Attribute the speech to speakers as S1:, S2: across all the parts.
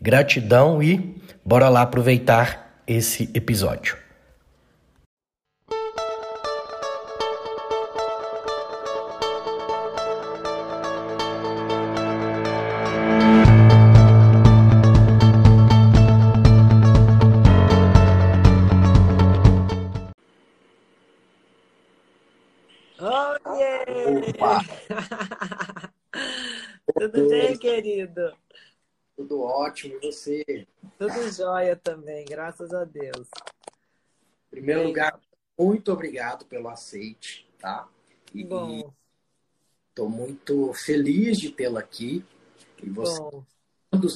S1: Gratidão e bora lá aproveitar esse episódio.
S2: Oiê! Tudo bem, querido?
S3: Ótimo, e você?
S2: Tudo jóia também, graças a Deus.
S3: Em primeiro lugar, muito obrigado pelo aceite, tá?
S2: E Bom.
S3: Estou muito feliz de tê-la aqui. E você,
S2: Bom.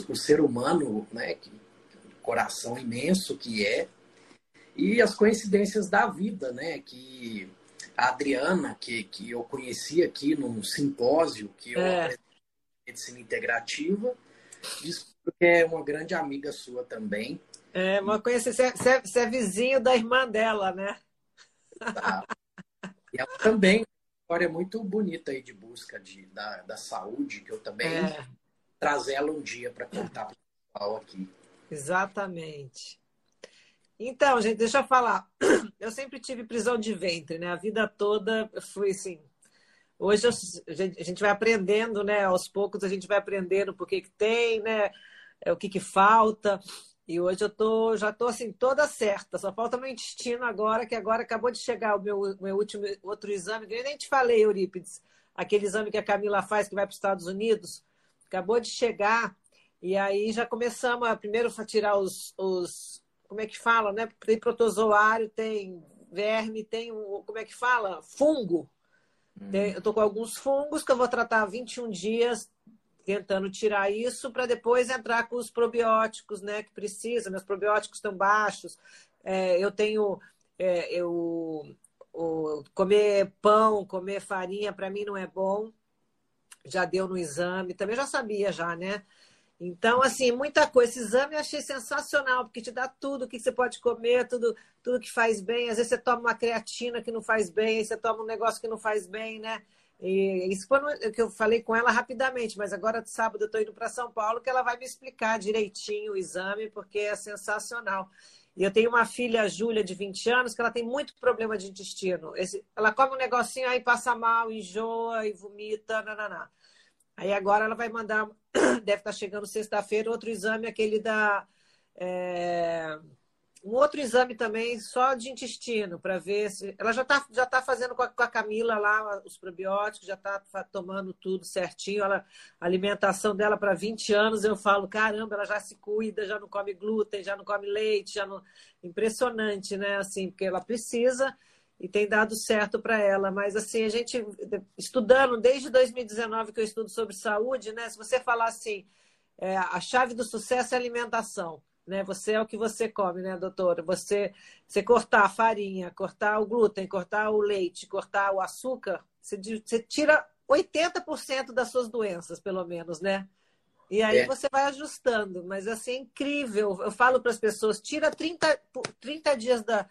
S3: o ser humano, né, que coração imenso que é, e as coincidências da vida, né, que a Adriana, que, que eu conheci aqui num simpósio que eu
S2: É.
S3: medicina integrativa, disse que é uma grande amiga sua também.
S2: É, uma coincidência, você é, você é vizinho da irmã dela, né?
S3: tá? E ela também, uma história muito bonita aí de busca de, da, da saúde, que eu também
S2: É,
S3: trazer ela um dia para contar para o pessoal aqui.
S2: exatamente. Então, gente, deixa eu falar. Eu sempre tive prisão de ventre, né? A vida toda eu fui assim. Hoje a gente vai aprendendo, né? Aos poucos a gente vai aprendendo por que tem, né? É, o que que falta. E hoje eu tô, já tô assim, toda certa. Só falta meu intestino agora, que agora acabou de chegar o meu, meu último outro exame. que Eu nem te falei, Eurípides. Aquele exame que a Camila faz, que vai para os Estados Unidos. Acabou de chegar. E aí já começamos a primeiro tirar os, os. Como é que fala, né? Tem protozoário, tem verme, tem. Como é que fala? Fungo. Tem- eu tô com alguns fungos que eu vou tratar 21 dias tentando tirar isso para depois entrar com os probióticos, né, que precisa. Meus probióticos estão baixos. É, eu tenho é, eu o- comer pão, comer farinha para mim não é bom. Já deu no exame, também já sabia já, né? Então, assim, muita coisa. Esse exame eu achei sensacional, porque te dá tudo o que você pode comer, tudo, tudo que faz bem. Às vezes você toma uma creatina que não faz bem, aí você toma um negócio que não faz bem, né? E isso foi no- que eu falei com ela rapidamente, mas agora sábado eu estou indo para São Paulo, que ela vai me explicar direitinho o exame, porque é sensacional. E eu tenho uma filha, Júlia, de 20 anos, que ela tem muito problema de intestino. Esse- ela come um negocinho, aí passa mal, enjoa e vomita, nananá. Aí agora ela vai mandar, deve estar chegando sexta-feira, outro exame, aquele da. é, um outro exame também, só de intestino, para ver se. Ela já está já tá fazendo com a, com a Camila lá os probióticos, já está tomando tudo certinho. Ela, a alimentação dela para 20 anos, eu falo, caramba, ela já se cuida, já não come glúten, já não come leite, já não. Impressionante, né? Assim, porque ela precisa e tem dado certo para ela. Mas assim, a gente estudando desde 2019 que eu estudo sobre saúde, né? Se você falar assim, é, a chave do sucesso é a alimentação. Né? Você é o que você come, né, doutora? Você, você cortar a farinha, cortar o glúten, cortar o leite, cortar o açúcar, você, você tira 80% das suas doenças, pelo menos, né? E aí
S3: É.
S2: você vai ajustando. Mas assim, é incrível. Eu falo para as pessoas, tira 30, por- 30 dias da.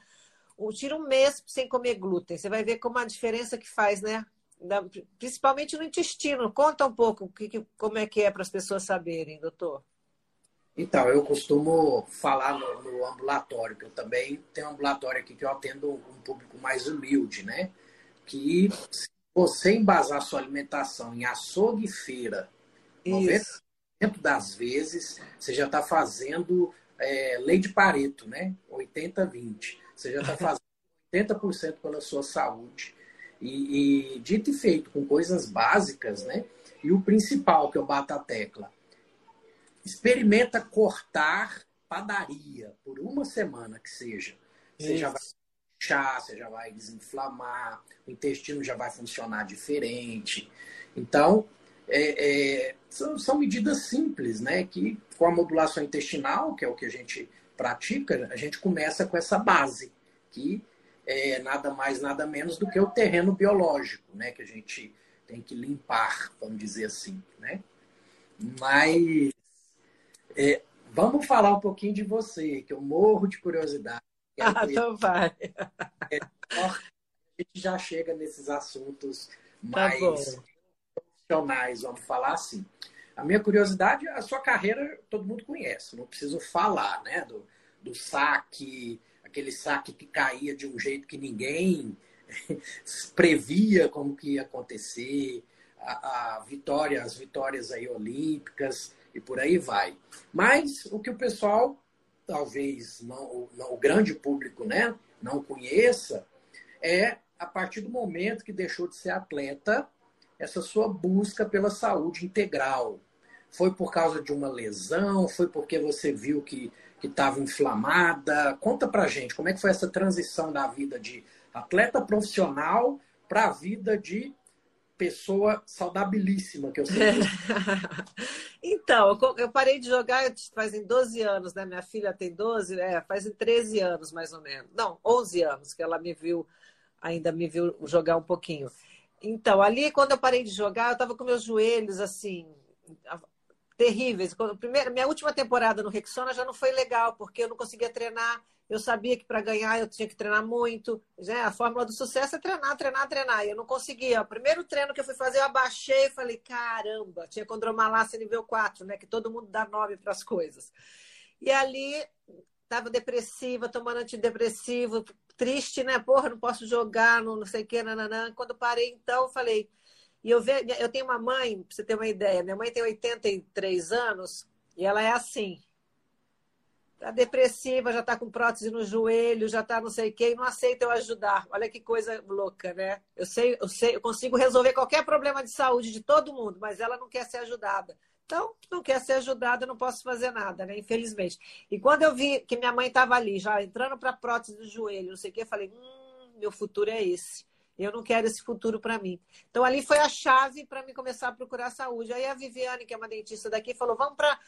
S2: Tira um mês sem comer glúten. Você vai ver como a diferença que faz, né? Da- principalmente no intestino. Conta um pouco que, que- como é que é para as pessoas saberem, doutor.
S3: Então, eu costumo falar no, no ambulatório, que eu também tenho um ambulatório aqui que eu atendo um público mais humilde, né? Que se você embasar sua alimentação em açougue e feira, 90%
S2: Isso.
S3: das vezes você já está fazendo é, lei de Pareto, né? 80-20. Você já está fazendo 80% pela sua saúde. E, e dito e feito, com coisas básicas, né? E o principal que eu bato a tecla, experimenta cortar padaria por uma semana que seja. Você já vai chá, você já vai desinflamar, o intestino já vai funcionar diferente. Então, é, é, são, são, medidas simples, né? Que com a modulação intestinal, que é o que a gente pratica, a gente começa com essa base, que é nada mais, nada menos do que o terreno biológico, né? Que a gente tem que limpar, vamos dizer assim, né? Mas é, vamos falar um pouquinho de você, que eu morro de curiosidade.
S2: Ah, então vai.
S3: É, a gente já chega nesses assuntos tá mais tá profissionais, vamos falar assim. A minha curiosidade, a sua carreira todo mundo conhece, não preciso falar, né? Do, do saque, aquele saque que caía de um jeito que ninguém previa como que ia acontecer, a, a vitória, as vitórias aí olímpicas e por aí vai. Mas o que o pessoal, talvez não, não o grande público, né, não conheça, é a partir do momento que deixou de ser atleta, essa sua busca pela saúde integral. Foi por causa de uma lesão? Foi porque você viu que estava inflamada? Conta pra gente como é que foi essa transição da vida de atleta profissional para a vida de pessoa saudabilíssima que eu sei.
S2: então, eu parei de jogar fazem 12 anos, né? Minha filha tem 12, é, fazem 13 anos mais ou menos. Não, 11 anos que ela me viu, ainda me viu jogar um pouquinho. Então, ali quando eu parei de jogar, eu estava com meus joelhos assim terríveis. Quando, primeiro, minha última temporada no Rexona já não foi legal, porque eu não conseguia treinar eu sabia que para ganhar eu tinha que treinar muito. Né? A fórmula do sucesso é treinar, treinar, treinar. E eu não conseguia. O primeiro treino que eu fui fazer, eu abaixei e falei: caramba, tinha condromalácia nível 4, né? Que todo mundo dá nome para as coisas. E ali estava depressiva, tomando antidepressivo, triste, né? Porra, não posso jogar, não, sei o que, nananã. Quando parei, então, falei. E eu, eu tenho uma mãe, para você ter uma ideia, minha mãe tem 83 anos e ela é assim tá depressiva, já tá com prótese no joelho, já tá não sei o quê, e não aceita eu ajudar. Olha que coisa louca, né? Eu sei, eu sei, eu consigo resolver qualquer problema de saúde de todo mundo, mas ela não quer ser ajudada. Então, não quer ser ajudada, não posso fazer nada, né? Infelizmente. E quando eu vi que minha mãe estava ali, já entrando para prótese do joelho, não sei o quê, eu falei: hum, meu futuro é esse. Eu não quero esse futuro para mim. Então, ali foi a chave para mim começar a procurar saúde. Aí a Viviane, que é uma dentista daqui, falou: vamos para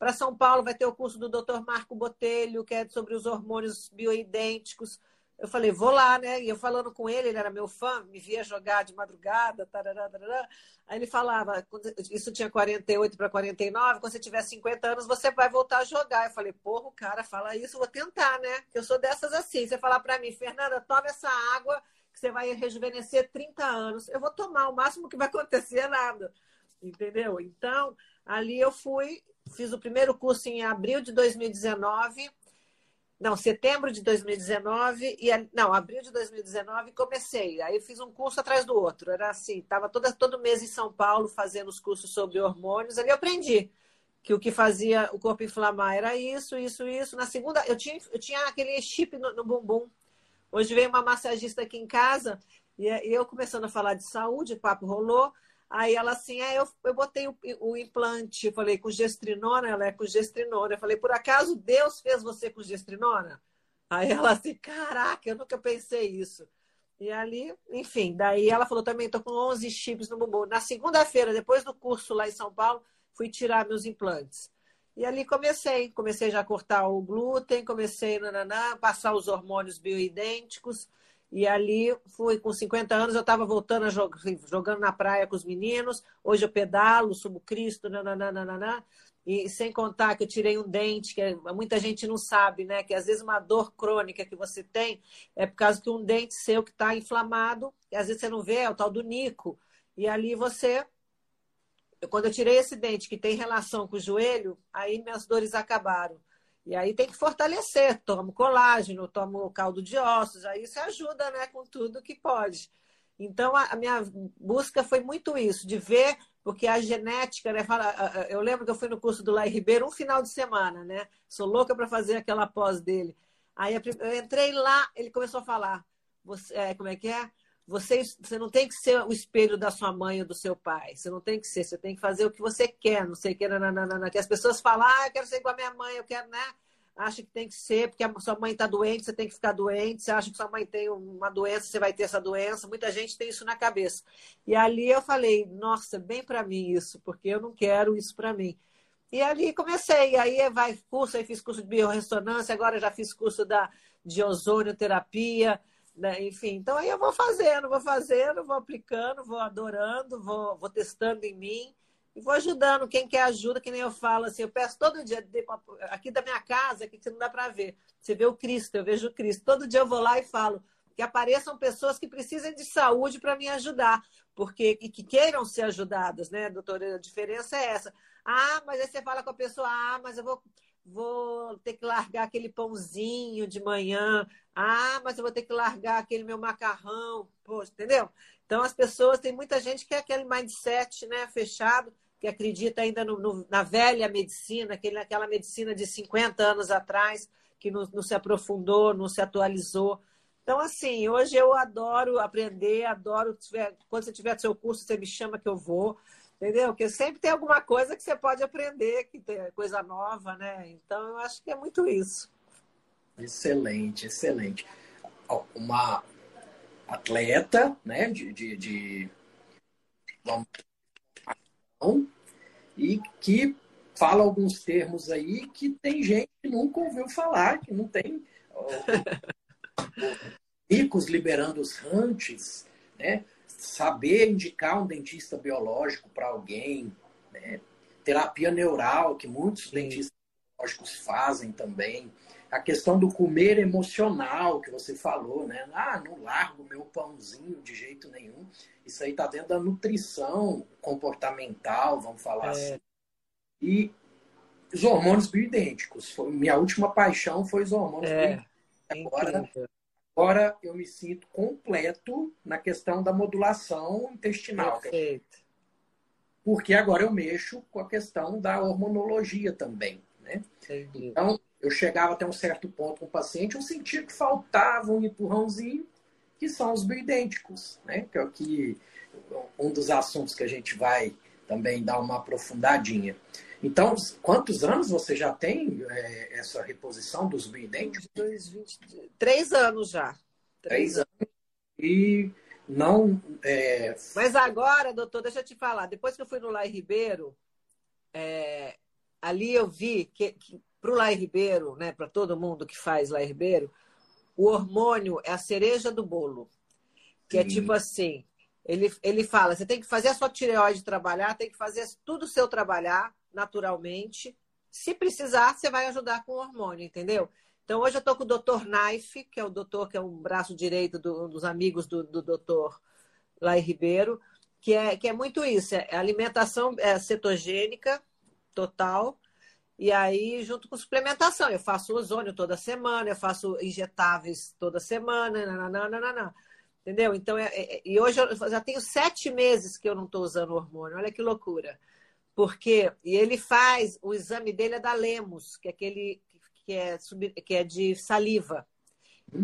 S2: para São Paulo vai ter o curso do Dr. Marco Botelho, que é sobre os hormônios bioidênticos. Eu falei, vou lá, né? E eu falando com ele, ele era meu fã, me via jogar de madrugada, tarará, tarará. aí ele falava, isso tinha 48 para 49, quando você tiver 50 anos, você vai voltar a jogar. Eu falei, porra, o cara fala isso, vou tentar, né? Eu sou dessas assim. Você falar para mim, Fernanda, toma essa água você vai rejuvenescer 30 anos. Eu vou tomar, o máximo que vai acontecer nada. Entendeu? Então, ali eu fui fiz o primeiro curso em abril de 2019. Não, setembro de 2019 e não, abril de 2019 comecei. Aí fiz um curso atrás do outro. Era assim, estava todo mês em São Paulo fazendo os cursos sobre hormônios. Ali eu aprendi que o que fazia o corpo inflamar era isso, isso, isso. Na segunda, eu tinha, eu tinha aquele chip no, no bumbum. Hoje veio uma massagista aqui em casa e eu começando a falar de saúde, o papo rolou. Aí ela assim, é, eu, eu botei o, o implante, falei, com gestrinona, ela é com gestrinona. Eu falei, por acaso Deus fez você com gestrinona? Aí ela assim, caraca, eu nunca pensei isso. E ali, enfim, daí ela falou também, tô com 11 chips no bumbum. Na segunda-feira, depois do curso lá em São Paulo, fui tirar meus implantes. E ali comecei, comecei já a cortar o glúten, comecei a passar os hormônios bioidênticos. E ali fui com 50 anos, eu estava voltando a jogar, jogando na praia com os meninos. Hoje eu pedalo, subo Cristo, nananana. E sem contar que eu tirei um dente, que muita gente não sabe, né? Que às vezes uma dor crônica que você tem é por causa que um dente seu que está inflamado, e às vezes você não vê, é o tal do nico. E ali você. Quando eu tirei esse dente que tem relação com o joelho, aí minhas dores acabaram. E aí tem que fortalecer, tomo colágeno, tomo caldo de ossos, aí isso ajuda, né, com tudo que pode. Então a, minha busca foi muito isso, de ver, porque a genética, né, fala, eu lembro que eu fui no curso do Lai Ribeiro um final de semana, né? Sou louca para fazer aquela pós dele. Aí eu entrei lá, ele começou a falar, você, é, como é que é? Você, você não tem que ser o espelho da sua mãe ou do seu pai. Você não tem que ser. Você tem que fazer o que você quer. Não sei o que. Nananana, que as pessoas falam, ah, eu quero ser igual a minha mãe, eu quero, né? acha que tem que ser, porque a sua mãe está doente, você tem que ficar doente, você acha que sua mãe tem uma doença, você vai ter essa doença. Muita gente tem isso na cabeça. E ali eu falei, nossa, bem para mim isso, porque eu não quero isso para mim. E ali comecei, aí vai curso, aí fiz curso de biorressonância, agora já fiz curso da, de ozonioterapia, né? enfim. Então aí eu vou fazendo, vou fazendo, vou aplicando, vou adorando, vou, vou testando em mim e vou ajudando quem quer ajuda, que nem eu falo assim, eu peço todo dia, aqui da minha casa, aqui que não dá para ver, você vê o Cristo, eu vejo o Cristo. Todo dia eu vou lá e falo que apareçam pessoas que precisem de saúde para me ajudar, porque e que queiram ser ajudadas, né, doutora? A diferença é essa. Ah, mas aí você fala com a pessoa, ah, mas eu vou, vou ter que largar aquele pãozinho de manhã. Ah, mas eu vou ter que largar aquele meu macarrão. Poxa, entendeu? Então, as pessoas, tem muita gente que é aquele mindset né, fechado, que acredita ainda no, no, na velha medicina, aquele, aquela medicina de 50 anos atrás, que não, não se aprofundou, não se atualizou. Então, assim, hoje eu adoro aprender, adoro. Tiver, quando você tiver seu curso, você me chama que eu vou. Entendeu? Porque sempre tem alguma coisa que você pode aprender, que tem coisa nova, né? Então eu acho que é muito isso.
S3: Excelente, excelente. Uma atleta, né, de, de, de... e que fala alguns termos aí que tem gente que nunca ouviu falar, que não tem ricos liberando os rantes, né? Saber indicar um dentista biológico para alguém, né? terapia neural, que muitos Sim. dentistas biológicos fazem também. A questão do comer emocional que você falou, né? Ah, não largo meu pãozinho de jeito nenhum. Isso aí está dentro da nutrição comportamental, vamos falar é. assim. E os hormônios bioidênticos. Foi, minha última paixão foi os hormônios é. bioidênticos. Agora, Agora eu me sinto completo na questão da modulação intestinal.
S2: Perfeito.
S3: Porque agora eu mexo com a questão da hormonologia também. Né? Entendi. Então, eu chegava até um certo ponto com o paciente, eu sentia que faltava um empurrãozinho, que são os bioidênticos, né? que é o que um dos assuntos que a gente vai também dar uma aprofundadinha. Então, quantos anos você já tem é, essa reposição dos bioidênticos?
S2: Três anos já.
S3: Três, Três anos. E não. É...
S2: Mas agora, doutor, deixa eu te falar. Depois que eu fui no Lai Ribeiro, é, ali eu vi que, que para o Lai Ribeiro, né, para todo mundo que faz Lai Ribeiro, o hormônio é a cereja do bolo. Que é Sim. é tipo assim: ele, ele fala, você tem que fazer a sua tireoide trabalhar, tem que fazer tudo o seu trabalhar naturalmente. Se precisar, você vai ajudar com o hormônio, entendeu? Então, hoje eu estou com o doutor Knife, que é o doutor que é um braço direito do, dos amigos do, do doutor Lai Ribeiro, que é, que é muito isso, é alimentação é, cetogênica total, e aí junto com suplementação. Eu faço ozônio toda semana, eu faço injetáveis toda semana, nananana, entendeu? Então, é, é, e hoje eu já tenho sete meses que eu não estou usando hormônio, olha que loucura. Porque e ele faz, o exame dele é da Lemos, que é aquele que é, que é de saliva.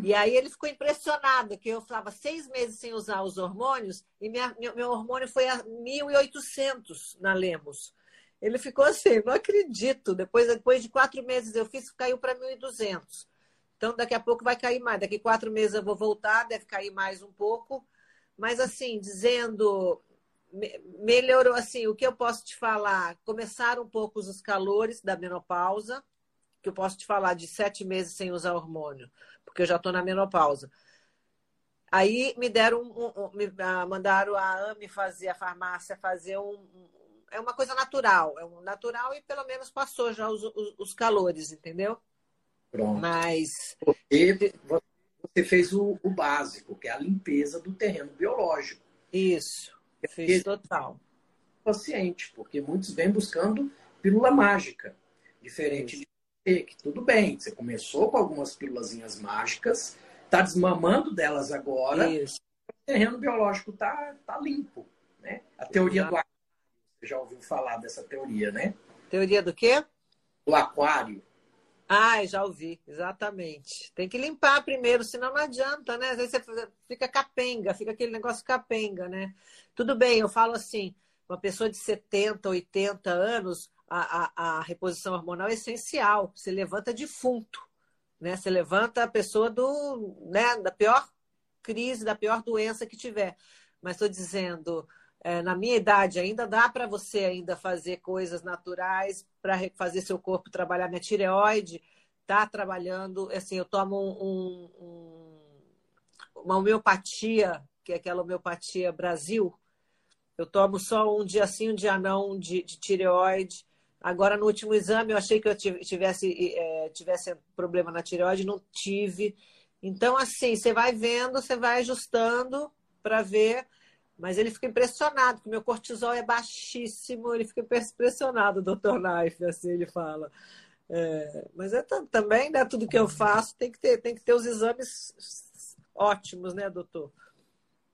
S2: E aí ele ficou impressionado, que eu estava seis meses sem usar os hormônios e minha, meu, meu hormônio foi a 1.800 na Lemos. Ele ficou assim, não acredito. Depois, depois de quatro meses eu fiz, caiu para 1.200. Então, daqui a pouco vai cair mais. Daqui quatro meses eu vou voltar, deve cair mais um pouco. Mas, assim, dizendo melhorou assim, o que eu posso te falar? Começaram um pouco os calores da menopausa, que eu posso te falar de sete meses sem usar hormônio, porque eu já estou na menopausa. Aí me deram um, um, me ah, mandaram a AME fazer, a farmácia fazer um, um, É uma coisa natural, é um natural e pelo menos passou já os, os, os calores, entendeu?
S3: Pronto.
S2: Mas.
S3: Porque você fez o, o básico, que é a limpeza do terreno biológico.
S2: Isso. Fez total.
S3: Paciente, porque muitos vêm buscando pílula mágica. Diferente de você, que tudo bem, você começou com algumas pílulazinhas mágicas, está desmamando delas agora, Isso. o terreno biológico está tá limpo. Né? A teoria Exato. do aquário, você já ouviu falar dessa teoria, né?
S2: Teoria do quê?
S3: Do aquário.
S2: Ah, já ouvi, exatamente. Tem que limpar primeiro, senão não adianta, né? Às vezes você fica capenga, fica aquele negócio capenga, né? Tudo bem, eu falo assim, uma pessoa de 70, 80 anos, a, a, a reposição hormonal é essencial. Você levanta defunto, né? Você levanta a pessoa do, né, da pior crise, da pior doença que tiver. Mas estou dizendo, é, na minha idade ainda dá para você ainda fazer coisas naturais para fazer seu corpo trabalhar. Minha tireoide está trabalhando, assim, eu tomo um, um, uma homeopatia, que é aquela homeopatia Brasil. Eu tomo só um dia sim, um dia não de, de tireoide. Agora, no último exame, eu achei que eu tivesse, é, tivesse problema na tireoide, não tive. Então, assim, você vai vendo, você vai ajustando para ver mas ele fica impressionado, que meu cortisol é baixíssimo, ele fica impressionado, doutor Knife, assim ele fala. É, mas é também, né, tudo que eu faço tem que ter, tem que ter os exames ótimos, né, doutor?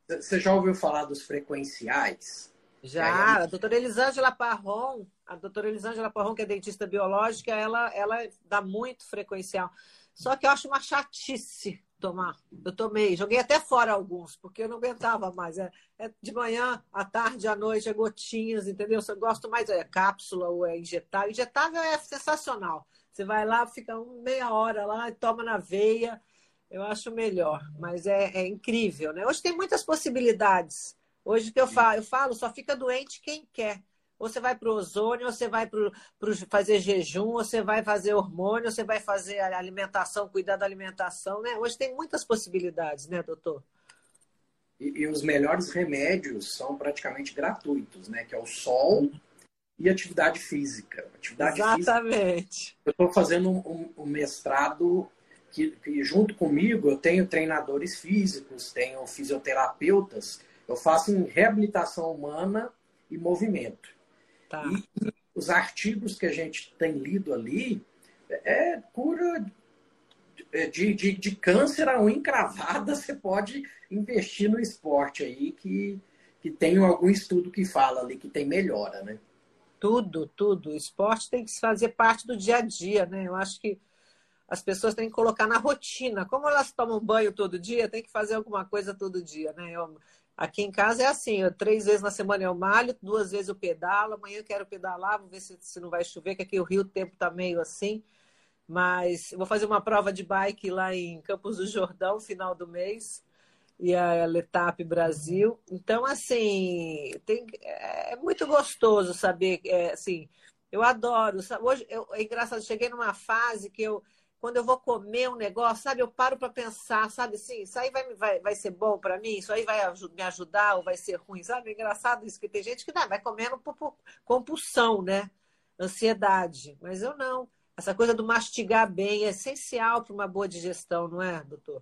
S3: Você já ouviu falar dos frequenciais?
S2: Já, a doutora Elisângela Parron, a doutora Elisângela Parron, que é dentista biológica, ela, ela dá muito frequencial. Só que eu acho uma chatice tomar. Eu tomei, joguei até fora alguns, porque eu não aguentava mais. É, é de manhã, à tarde, à noite, é gotinhas, entendeu? Eu gosto mais, é cápsula ou é injetável. Injetável é sensacional. Você vai lá, fica meia hora lá e toma na veia. Eu acho melhor, mas é, é incrível, né? Hoje tem muitas possibilidades. Hoje que eu falo, eu falo, só fica doente quem quer. Ou você vai para o ozônio, ou você vai para fazer jejum, ou você vai fazer hormônio, ou você vai fazer alimentação, cuidar da alimentação, né? Hoje tem muitas possibilidades, né, doutor?
S3: E, e os melhores remédios são praticamente gratuitos, né? Que é o sol e atividade física. Atividade
S2: Exatamente.
S3: Física, eu estou fazendo um, um mestrado que, que, junto comigo eu tenho treinadores físicos, tenho fisioterapeutas, eu faço em reabilitação humana e movimento. Tá. E os artigos que a gente tem lido ali é cura de, de, de câncer a unha encravada, você pode investir no esporte aí, que, que tem algum estudo que fala ali que tem melhora, né?
S2: Tudo, tudo. O esporte tem que fazer parte do dia a dia, né? Eu acho que as pessoas têm que colocar na rotina. Como elas tomam banho todo dia, tem que fazer alguma coisa todo dia, né? Eu, Aqui em casa é assim, eu, três vezes na semana eu malho, duas vezes eu pedalo, amanhã eu quero pedalar, vou ver se, se não vai chover, que aqui o Rio o tempo está meio assim. Mas vou fazer uma prova de bike lá em Campos do Jordão, final do mês, e a Letap Brasil. Então, assim, tem, é, é muito gostoso saber, é, assim, eu adoro. Hoje, eu, é engraçado, cheguei numa fase que eu quando eu vou comer um negócio, sabe, eu paro para pensar, sabe assim, isso aí vai, vai, vai ser bom para mim, isso aí vai me ajudar ou vai ser ruim, sabe? É engraçado isso, que tem gente que não, vai comendo por, por compulsão, né? Ansiedade. Mas eu não. Essa coisa do mastigar bem é essencial para uma boa digestão, não é, doutor?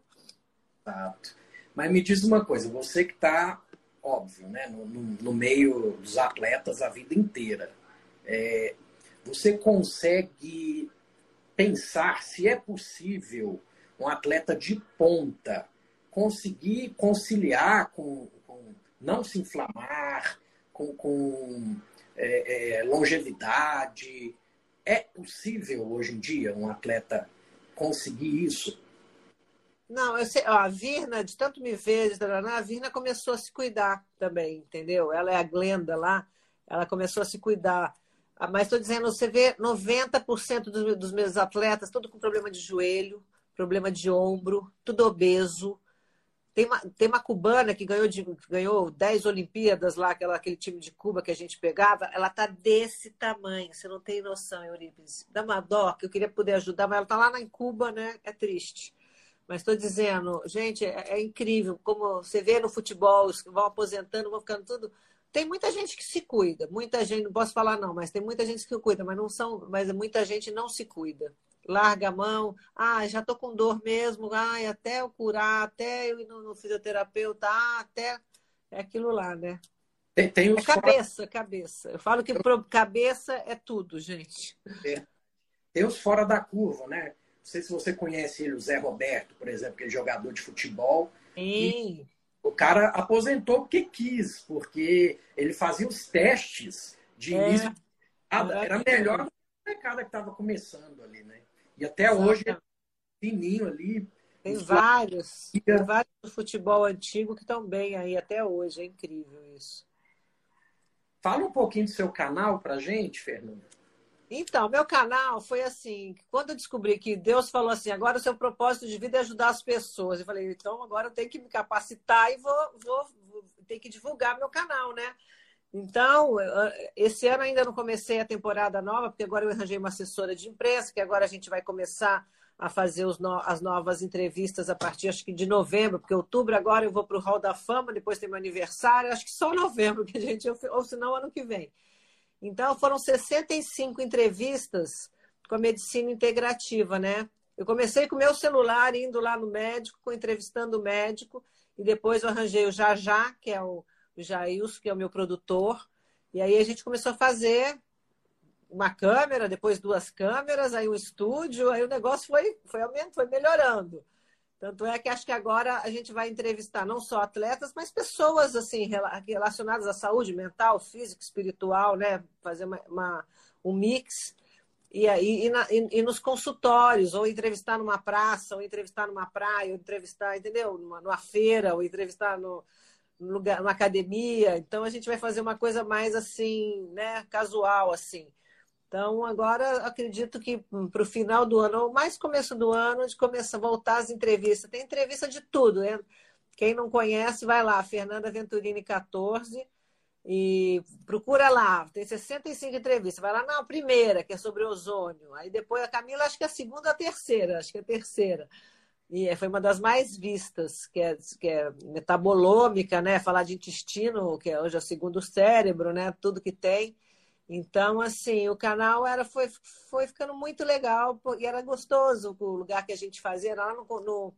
S3: Exato. Mas me diz uma coisa, você que está, óbvio, né, no, no, no, meio dos atletas a vida inteira, é, você consegue pensar se é possível um atleta de ponta conseguir conciliar com, com não se inflamar, com, com é, é, longevidade. É possível hoje em dia um atleta conseguir isso?
S2: Não, eu sei, ó, a Virna, de tanto me ver, a Virna começou a se cuidar também, entendeu? Ela é a Glenda lá, ela começou a se cuidar. Ah, mas estou dizendo, você vê 90% dos, dos meus atletas, tudo com problema de joelho, problema de ombro, tudo obeso. Tem uma, tem uma cubana que ganhou, de, ganhou 10 Olimpíadas lá, aquela, aquele time de Cuba que a gente pegava, ela tá desse tamanho, você não tem noção, Eurípides. Dá uma dó, que eu queria poder ajudar, mas ela tá lá na Cuba, né? É triste. Mas estou dizendo, gente, é, é, incrível como você vê no futebol, os que vão aposentando, vão ficando tudo tem muita gente que se cuida, muita gente, não posso falar não, mas tem muita gente que cuida, mas não são, mas muita gente não se cuida. Larga a mão, ah, já tô com dor mesmo, ai, até eu curar, até eu ir no, no fisioterapeuta, ah, até é aquilo lá, né?
S3: Tem, tem
S2: é cabeça, fora... cabeça. Eu falo que cabeça é tudo, gente.
S3: É. Tem os fora da curva, né? Não sei se você conhece ele, o Zé Roberto, por exemplo, que é jogador de futebol.
S2: Sim. E
S3: o cara aposentou porque quis, porque ele fazia os testes de é, início. Era melhor do que o cara que estava começando ali, né? E até hoje é fininho ali.
S2: Tem vários. Tem vários do futebol antigo que estão bem aí até hoje. É incrível isso.
S3: Fala um pouquinho do seu canal pra gente, Fernando.
S2: Então, meu canal foi assim, quando eu descobri que Deus falou assim, agora o seu propósito de vida é ajudar as pessoas. Eu falei, então agora eu tenho que me capacitar e vou, vou, vou ter que divulgar meu canal, né? Então, esse ano ainda não comecei a temporada nova, porque agora eu arranjei uma assessora de imprensa, que agora a gente vai começar a fazer no, as novas entrevistas a partir, acho que de novembro, porque outubro agora eu vou para o Hall da Fama, depois tem meu aniversário, acho que só novembro que a gente, ou se não, ano que vem. Então, foram 65 entrevistas com a medicina integrativa, né? Eu comecei com o meu celular, indo lá no médico, entrevistando o médico, e depois eu arranjei o Jajá, que é o, Jailson, que é o meu produtor, e aí a gente começou a fazer uma câmera, depois duas câmeras, aí um estúdio, aí o negócio foi, foi aumentando, foi melhorando. Tanto é que acho que agora a gente vai entrevistar não só atletas, mas pessoas assim relacionadas à saúde mental, física, espiritual, né? Fazer uma, uma um mix. E, aí, e, e, e, nos consultórios, ou entrevistar numa praça, ou entrevistar numa praia, ou entrevistar, entendeu? Numa, numa feira, ou entrevistar no, no lugar, numa academia. Então a gente vai fazer uma coisa mais assim, né? Casual, assim. Então, agora acredito que para o final do ano, ou mais começo do ano, de começar a voltar as entrevistas. Tem entrevista de tudo, né? Quem não conhece, vai lá, Fernanda Venturini 14, e procura lá. Tem 65 entrevistas. Vai lá na primeira, que é sobre ozônio. Aí depois a Camila, acho que é a segunda a terceira, acho que é a terceira. E foi uma das mais vistas, que é, que é metabolômica, né? Falar de intestino, que é hoje é o segundo cérebro, né? Tudo que tem. Então, assim, o canal era, foi, foi ficando muito legal e era gostoso o lugar que a gente fazia lá no, no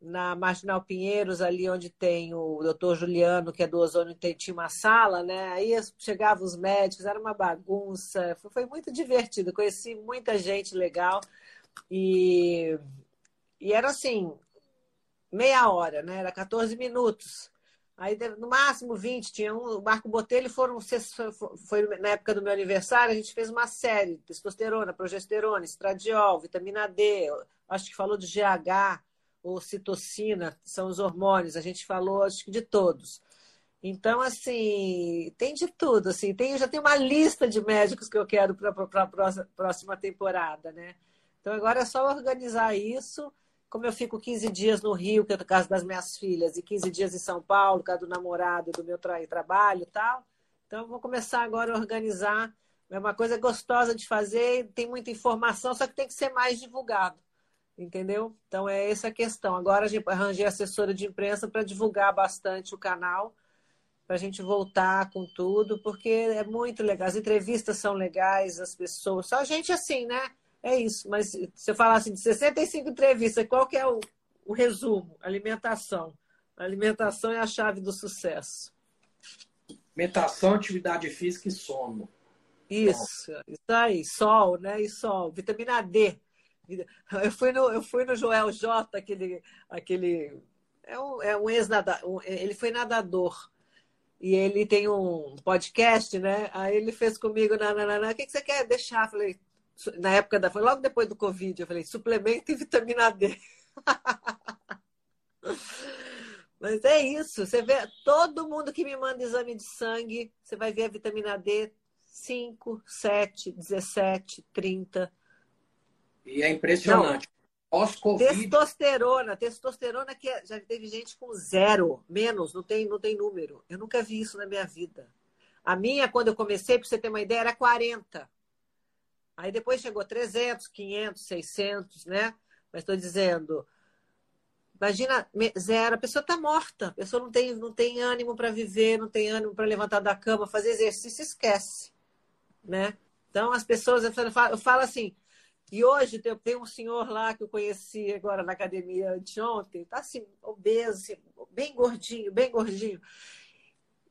S2: na Marginal Pinheiros, ali onde tem o doutor Juliano, que é do ozônio, tinha uma sala, né? Aí chegavam os médicos, era uma bagunça, foi, foi muito divertido, conheci muita gente legal e, e era assim, meia hora, né? Era 14 minutos. Aí, no máximo 20, tinha um. O Marco Botelho foram. Foi na época do meu aniversário, a gente fez uma série: testosterona, progesterona, estradiol, vitamina D, acho que falou de GH ou citocina, são os hormônios, a gente falou, acho que de todos. Então, assim, tem de tudo. Assim, tem, já tem uma lista de médicos que eu quero para a próxima temporada, né? Então, agora é só organizar isso como eu fico 15 dias no Rio, que é o caso das minhas filhas, e 15 dias em São Paulo, caso do namorado, do meu tra trabalho e tal. Então, vou começar agora a organizar. É uma coisa gostosa de fazer, tem muita informação, só que tem que ser mais divulgado. Entendeu? Então, é essa a questão. Agora, a gente arranjei assessora de imprensa para divulgar bastante o canal, para a gente voltar com tudo, porque é muito legal. As entrevistas são legais, as pessoas. Só a gente assim, né? É isso, mas se eu falasse de 65 entrevistas, qual que é o, o resumo? Alimentação. alimentação é a chave do sucesso.
S3: Alimentação, atividade física e sono.
S2: Isso, isso aí, sol, né? E sol, vitamina D. Eu fui no, eu fui no Joel J, aquele, aquele é um, é um ex-nadador, um, ele foi nadador. E ele tem um podcast, né? Aí ele fez comigo, nananana, o que, que você quer deixar? Eu falei, na época da. Foi logo depois do Covid, eu falei, suplemento e vitamina D. Mas é isso. Você vê todo mundo que me manda exame de sangue, você vai ver a vitamina D 5, 7, 17, 30.
S3: E é impressionante.
S2: Testosterona, testosterona que é, já teve gente com zero, menos, não tem, não tem número. Eu nunca vi isso na minha vida. A minha, quando eu comecei, para você ter uma ideia, era 40. Aí depois chegou 300, 500, 600, né? Mas estou dizendo, imagina zero, a pessoa está morta, a pessoa não tem, não tem ânimo para viver, não tem ânimo para levantar da cama, fazer exercício, esquece, né? Então as pessoas, eu falo, eu falo assim, e hoje tem um senhor lá que eu conheci agora na academia anteontem, tá assim, obeso, assim, bem gordinho, bem gordinho.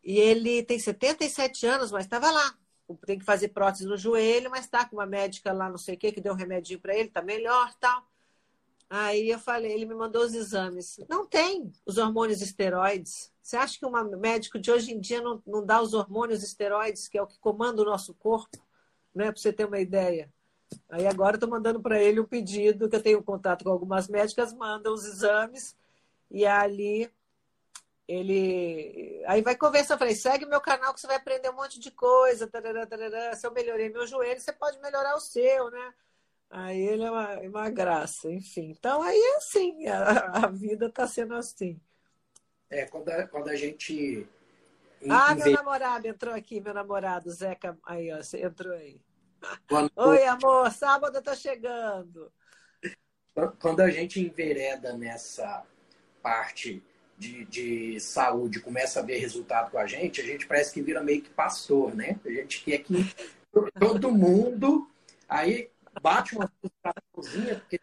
S2: E ele tem 77 anos, mas estava lá, tem que fazer prótese no joelho, mas tá com uma médica lá, não sei o que, que deu um remedinho para ele, tá melhor tal. Aí eu falei, ele me mandou os exames. Não tem os hormônios esteroides. Você acha que um médico de hoje em dia não, não dá os hormônios esteroides, que é o que comanda o nosso corpo? Né? Para você ter uma ideia. Aí agora eu estou mandando para ele um pedido, que eu tenho contato com algumas médicas, mandam os exames, e ali ele aí vai conversar, eu falei, segue meu canal que você vai aprender um monte de coisa, tarará, tarará. se eu melhorei meu joelho, você pode melhorar o seu, né? Aí ele é uma, uma graça, enfim. Então aí é assim, a, a vida está sendo assim.
S3: É, quando a, quando a gente.
S2: Ah, meu namorado entrou aqui, meu namorado, Zeca. Aí, ó, você entrou aí. Quando... Oi, amor, sábado eu tô chegando.
S3: Quando a gente envereda nessa parte de, de saúde, começa a ver resultado com a gente, a gente parece que vira meio que pastor, né? A gente quer que todo mundo. Aí bate uma frustraçãozinha, porque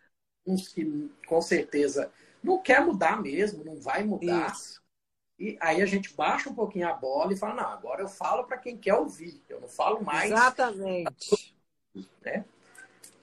S3: uns que com certeza não quer mudar mesmo, não vai mudar. Isso. E aí a gente baixa um pouquinho a bola e fala, não, agora eu falo para quem quer ouvir, eu não falo mais.
S2: Exatamente. Né?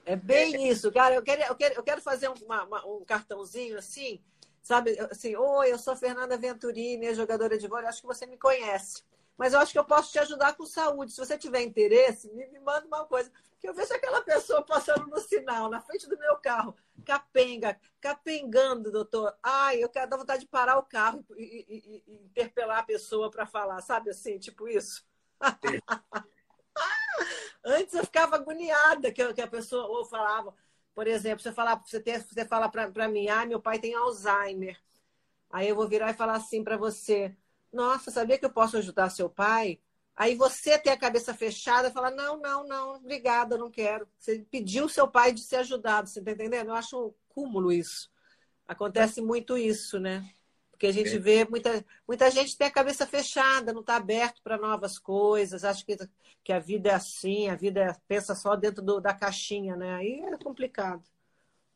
S2: É bem é. isso, cara. Eu quero, eu quero, eu quero fazer uma, uma, um cartãozinho assim, sabe? Assim, oi, eu sou Fernanda Venturini, jogadora de vôlei, acho que você me conhece. Mas eu acho que eu posso te ajudar com saúde. Se você tiver interesse, me, me manda uma coisa. Que eu vejo aquela pessoa passando no sinal, na frente do meu carro, capenga, capengando, doutor. Ai, eu quero dar vontade de parar o carro e, e, e interpelar a pessoa para falar, sabe assim, tipo isso? Antes eu ficava agoniada que, que a pessoa ou falava, por exemplo, você falar, você, tem, você fala para mim, ah, meu pai tem Alzheimer. Aí eu vou virar e falar assim para você, nossa, sabia que eu posso ajudar seu pai? Aí você tem a cabeça fechada e fala: Não, não, não, obrigada, não quero. Você pediu seu pai de ser ajudado, você está entendendo? Eu acho um cúmulo isso. Acontece muito isso, né? Porque a gente vê muita, muita gente tem a cabeça fechada, não está aberto para novas coisas, acha que, que a vida é assim, a vida é, pensa só dentro do, da caixinha, né? Aí é complicado.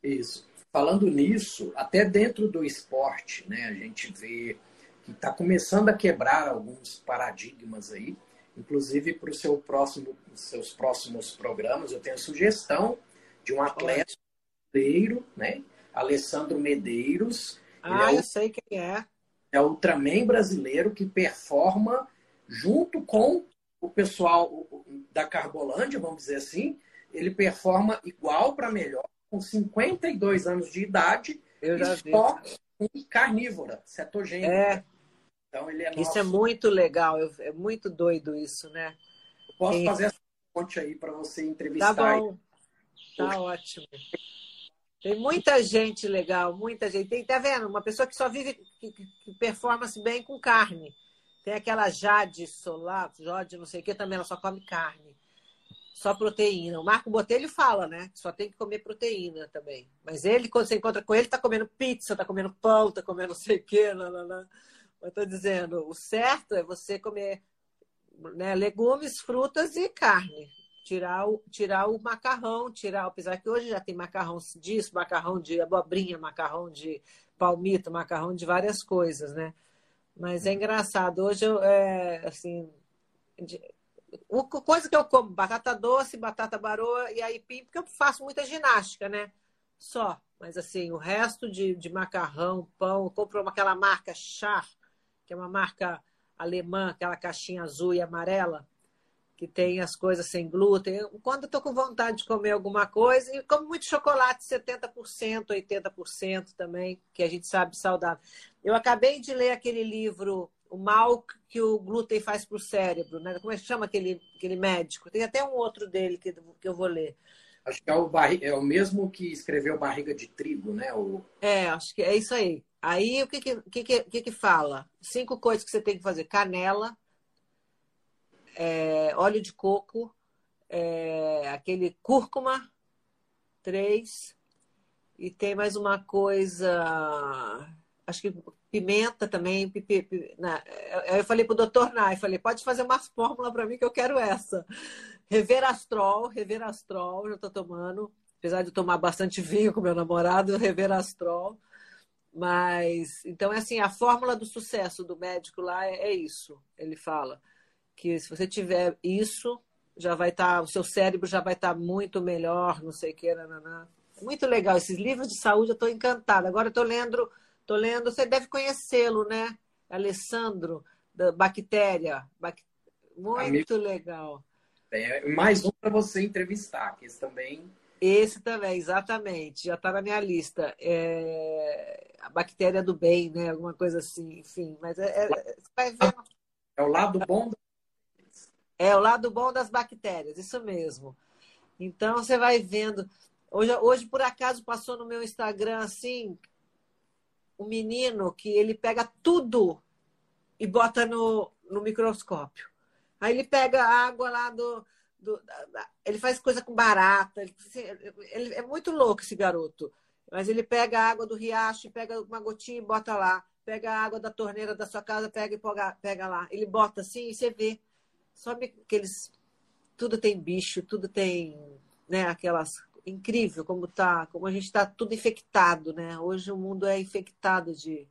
S3: Isso. Falando nisso, até dentro do esporte, né, a gente vê que está começando a quebrar alguns paradigmas aí. Inclusive, para os seu próximo, seus próximos programas, eu tenho sugestão de um atleta brasileiro, né? Alessandro Medeiros.
S2: Ah, é eu sei quem é.
S3: É o Ultraman brasileiro que performa junto com o pessoal da Carbolândia, vamos dizer assim. Ele performa igual para melhor, com 52 anos de idade,
S2: eu já
S3: carnívora, cetogênica.
S2: É, então ele é nosso. Isso é muito legal, é muito doido isso, né?
S3: Eu posso e... fazer essa ponte aí para você entrevistar.
S2: Tá bom, tá ótimo. Tem muita gente legal, muita gente. Tem, tá vendo? Uma pessoa que só vive, que, que performa-se bem com carne. Tem aquela Jade Solar, Jade não sei o que, também ela só come carne. Só proteína. O Marco Botelho fala, né? Que só tem que comer proteína também. Mas ele, quando você encontra com ele, tá comendo pizza, tá comendo pão, tá comendo não sei o lá, lá. Eu estou dizendo, o certo é você comer né, legumes, frutas e carne. Tirar o, tirar o macarrão, tirar, apesar que hoje já tem macarrão disso, macarrão de abobrinha, macarrão de palmito, macarrão de várias coisas, né? Mas é engraçado. Hoje eu, é, assim, de, o, coisa que eu como, batata doce, batata baroa e aipim, porque eu faço muita ginástica, né? Só. Mas assim, o resto de, de macarrão, pão, eu compro aquela marca Char, que é uma marca alemã, aquela caixinha azul e amarela, que tem as coisas sem glúten. Quando estou com vontade de comer alguma coisa, e como muito chocolate, 70%, 80% também, que a gente sabe saudável. Eu acabei de ler aquele livro, O Mal que o Glúten Faz para o Cérebro, né? Como é que chama aquele, aquele médico? Tem até um outro dele que, que eu vou ler.
S3: Acho que é o, barri... é o mesmo que escreveu Barriga de Trigo, né? O...
S2: É, acho que é isso aí. Aí o que que, que, que, que fala? Cinco coisas que você tem que fazer: canela, é, óleo de coco, é, aquele cúrcuma, três, e tem mais uma coisa, acho que pimenta também. Pipi, na, eu falei para o doutor Nai, falei, pode fazer uma fórmula para mim que eu quero essa. Reverastrol, Reverastrol, já estou tomando. Apesar de tomar bastante vinho com meu namorado, Reverastrol. Mas, então, é assim, a fórmula do sucesso do médico lá é, é isso. Ele fala que se você tiver isso, já vai estar, tá, o seu cérebro já vai estar tá muito melhor, não sei o que, nananã. Muito legal. Esses livros de saúde eu estou encantada. Agora eu estou lendo, tô lendo, você deve conhecê-lo, né? Alessandro, da Bactéria. Muito Amigo, legal.
S3: É, mais um para você entrevistar, que esse também.
S2: Esse também, exatamente. Já está na minha lista. É a bactéria do bem, né? Alguma coisa assim, enfim. Mas é, é, vai vendo.
S3: É o lado bom.
S2: É o lado bom das bactérias, isso mesmo. Então você vai vendo. Hoje, hoje por acaso passou no meu Instagram assim um menino que ele pega tudo e bota no, no microscópio. Aí ele pega a água lá do, do, ele faz coisa com barata. Ele, assim, ele, é muito louco esse garoto. Mas ele pega a água do riacho, pega uma gotinha e bota lá. Pega a água da torneira da sua casa, pega e pega lá. Ele bota assim e você vê. Só que eles. Tudo tem bicho, tudo tem. Né, aquelas. Incrível como tá, como a gente está tudo infectado, né? Hoje o mundo é infectado de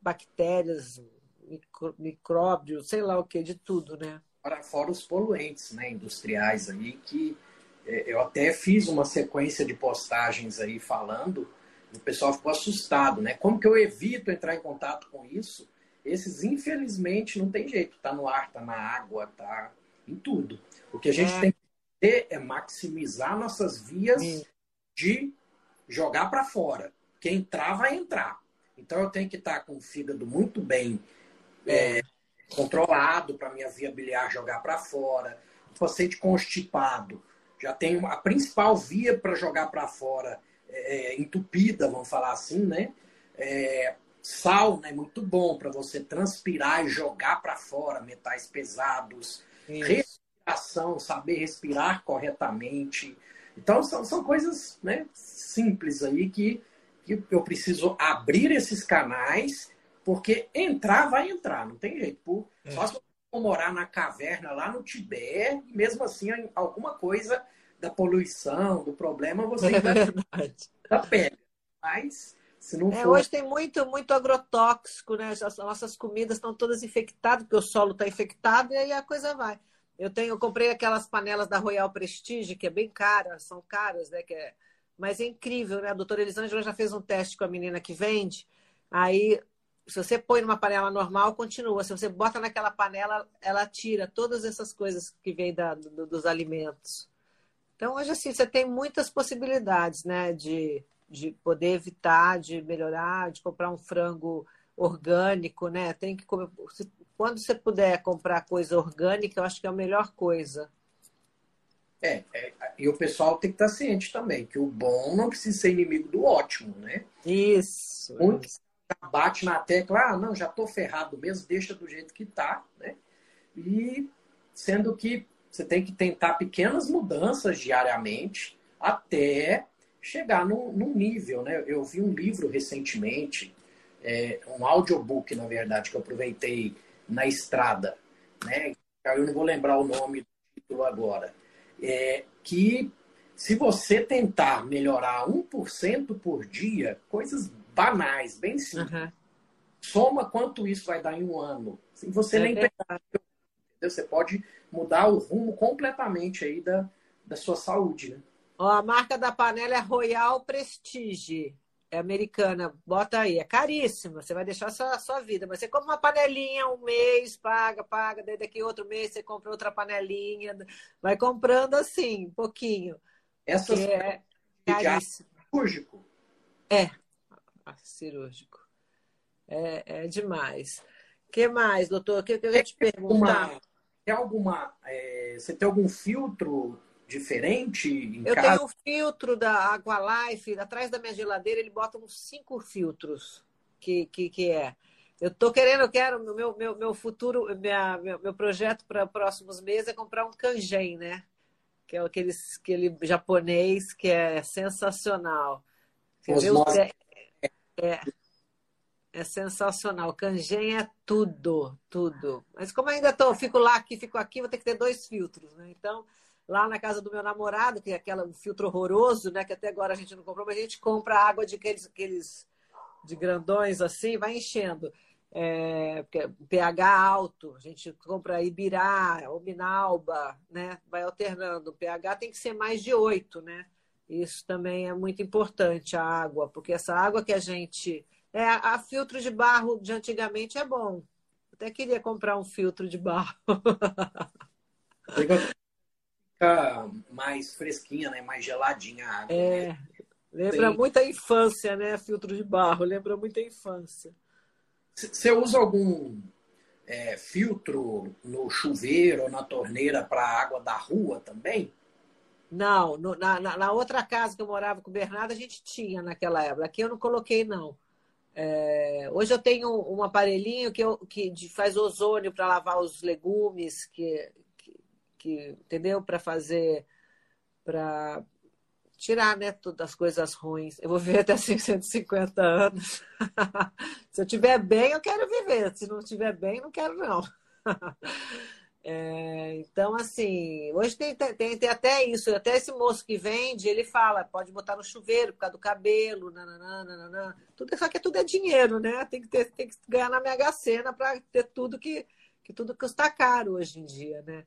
S2: bactérias, micro, micróbios, sei lá o que, de tudo, né?
S3: Fora, fora os poluentes né, industriais aí, que é, eu até fiz uma sequência de postagens aí falando, o pessoal ficou assustado, né? Como que eu evito entrar em contato com isso? Esses, infelizmente, não tem jeito. Tá no ar, tá na água, tá em tudo. O que a gente é. tem que ter é maximizar nossas vias Sim. de jogar para fora. Quem entrar, vai entrar. Então eu tenho que estar com o fígado muito bem é, é controlado para minha via biliar jogar para fora. O paciente constipado já tem a principal via para jogar para fora é, é, entupida, vamos falar assim, né? É, sauna é muito bom para você transpirar e jogar para fora metais pesados. Isso. Respiração, saber respirar corretamente. Então, são, são coisas né, simples aí que, que eu preciso abrir esses canais porque entrar vai entrar, não tem jeito. Por, é. Só se for morar na caverna lá no Tibete, mesmo assim alguma coisa da poluição, do problema, você
S2: é verdade.
S3: ainda pega. Mas
S2: é. Hoje tem muito, muito agrotóxico, né? As nossas comidas estão todas infectadas, porque o solo está infectado e aí a coisa vai. Eu tenho, eu comprei aquelas panelas da Royal Prestige, que é bem cara, são caras, né? Que é... Mas é incrível, né? A doutora Elisângela já fez um teste com a menina que vende. Aí se você põe numa panela normal, continua. Se você bota naquela panela, ela tira todas essas coisas que vêm da, do, dos alimentos. Então, hoje, assim, você tem muitas possibilidades, né? De, de poder evitar, de melhorar, de comprar um frango orgânico, né? Tem que comer. Quando você puder comprar coisa orgânica, eu acho que é a melhor coisa.
S3: É, é, e o pessoal tem que estar ciente também que o bom não precisa ser inimigo do ótimo, né?
S2: Isso.
S3: Muitos bate na tecla, ah, não, já estou ferrado mesmo, deixa do jeito que está, né? E sendo que você tem que tentar pequenas mudanças diariamente até chegar num, num nível, né? Eu vi um livro recentemente, é, um audiobook, na verdade, que eu aproveitei na estrada, né? Eu não vou lembrar o nome do título agora. É, que se você tentar melhorar 1% por dia, coisas banais, bem simples. Uhum. Soma quanto isso vai dar em um ano. Sem você é nem pensar. Você pode mudar o rumo completamente aí da, da sua saúde, né?
S2: Ó, a marca da panela é Royal Prestige. É americana. Bota aí. É caríssima. Você vai deixar a sua, a sua vida. Mas você compra uma panelinha um mês, paga, paga. Daí daqui outro mês você compra outra panelinha. Vai comprando assim, um pouquinho.
S3: Essas é caríssimo. cirúrgico?
S2: É, cirúrgico. É, é demais. O que mais, doutor? O que, eu ia te perguntar?
S3: Uma, tem alguma. É, você tem algum filtro diferente em
S2: eu
S3: casa?
S2: tenho um filtro da Aqualife, atrás da minha geladeira, ele bota uns cinco filtros. Que, que, que é. Eu tô querendo, eu quero, meu, meu, meu futuro, minha, meu, meu projeto para próximos meses é comprar um kangen, né? Que é aquele, aquele japonês que é sensacional. Você é, é sensacional. Canjen é tudo, tudo. Mas como ainda tô, fico lá aqui, fico aqui, vou ter que ter dois filtros, né? Então, lá na casa do meu namorado, que é aquela, um filtro horroroso, né? Que até agora a gente não comprou, mas a gente compra água de aqueles, aqueles de grandões assim, vai enchendo. É, pH alto, a gente compra Ibirá, Minalba, né? Vai alternando. O pH tem que ser mais de 8, né? Isso também é muito importante, a água, porque essa água que a gente. É, a filtro de barro de antigamente é bom. Até queria comprar um filtro de barro.
S3: Fica mais fresquinha, né? Mais geladinha a água.
S2: É, Lembra Sim. muito a infância, né? Filtro de barro, lembra muito a infância.
S3: Você usa algum é, filtro no chuveiro ou na torneira para a água da rua também?
S2: Não, no, na, na, outra casa que eu morava com o Bernardo, a gente tinha naquela época. Aqui eu não coloquei, não. É, hoje eu tenho um aparelhinho que, eu, que faz ozônio para lavar os legumes, que, que, entendeu? Para fazer. para tirar né, todas as coisas ruins. Eu vou viver até 150 anos. Se eu estiver bem, eu quero viver. Se não estiver bem, não quero, não. É, então, assim, hoje tem, tem, tem, até isso, até esse moço que vende, ele fala, pode botar no chuveiro por causa do cabelo. Tudo, só que tudo é dinheiro, né? Tem que, ter, tem que ganhar na Mega Sena para ter tudo que, que tudo custa caro hoje em dia, né?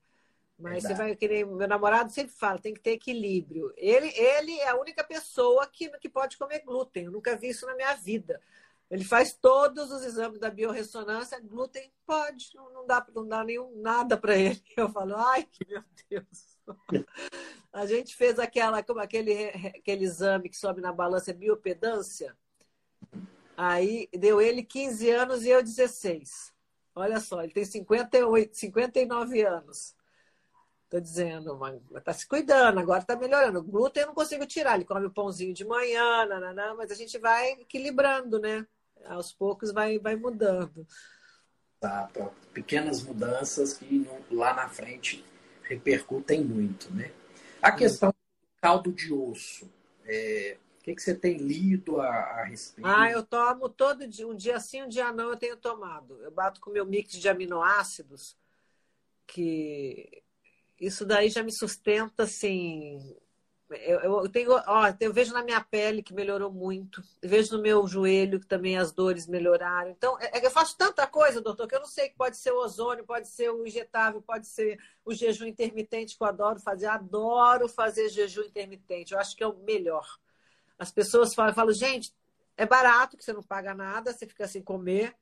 S2: Mas Exato. você vai querer. Meu namorado sempre fala, tem que ter equilíbrio. Ele, ele é a única pessoa que, que pode comer glúten. Eu nunca vi isso na minha vida. Ele faz todos os exames da biorressonância, glúten pode, não, não dá, não dá nenhum nada para ele. Eu falo, ai, meu Deus. A gente fez aquela, como aquele, aquele exame que sobe na balança, biopedância. Aí deu ele 15 anos e eu 16. Olha só, ele tem 58, 59 anos. Tô dizendo, mas tá se cuidando, agora tá melhorando. O glúten eu não consigo tirar, ele come o pãozinho de manhã, nananã, mas a gente vai equilibrando, né? aos poucos vai, vai mudando.
S3: Tá, tá. pequenas mudanças que lá na frente repercutem muito, né? A questão do caldo de osso, é, o que, que você tem lido a, a, respeito?
S2: Ah, eu tomo todo dia, um dia sim, um dia não, eu tenho tomado. Eu bato com meu mix de aminoácidos, que isso daí já me sustenta, assim, eu, eu, tenho, ó, eu vejo na minha pele que melhorou muito, vejo no meu joelho que também as dores melhoraram. Então, é, é eu faço tanta coisa, doutor, que eu não sei que pode ser o ozônio, pode ser o injetável, pode ser o jejum intermitente que eu adoro fazer. Adoro fazer jejum intermitente, eu acho que é o melhor. As pessoas falam, falam gente, é barato, que você não paga nada, você fica sem comer.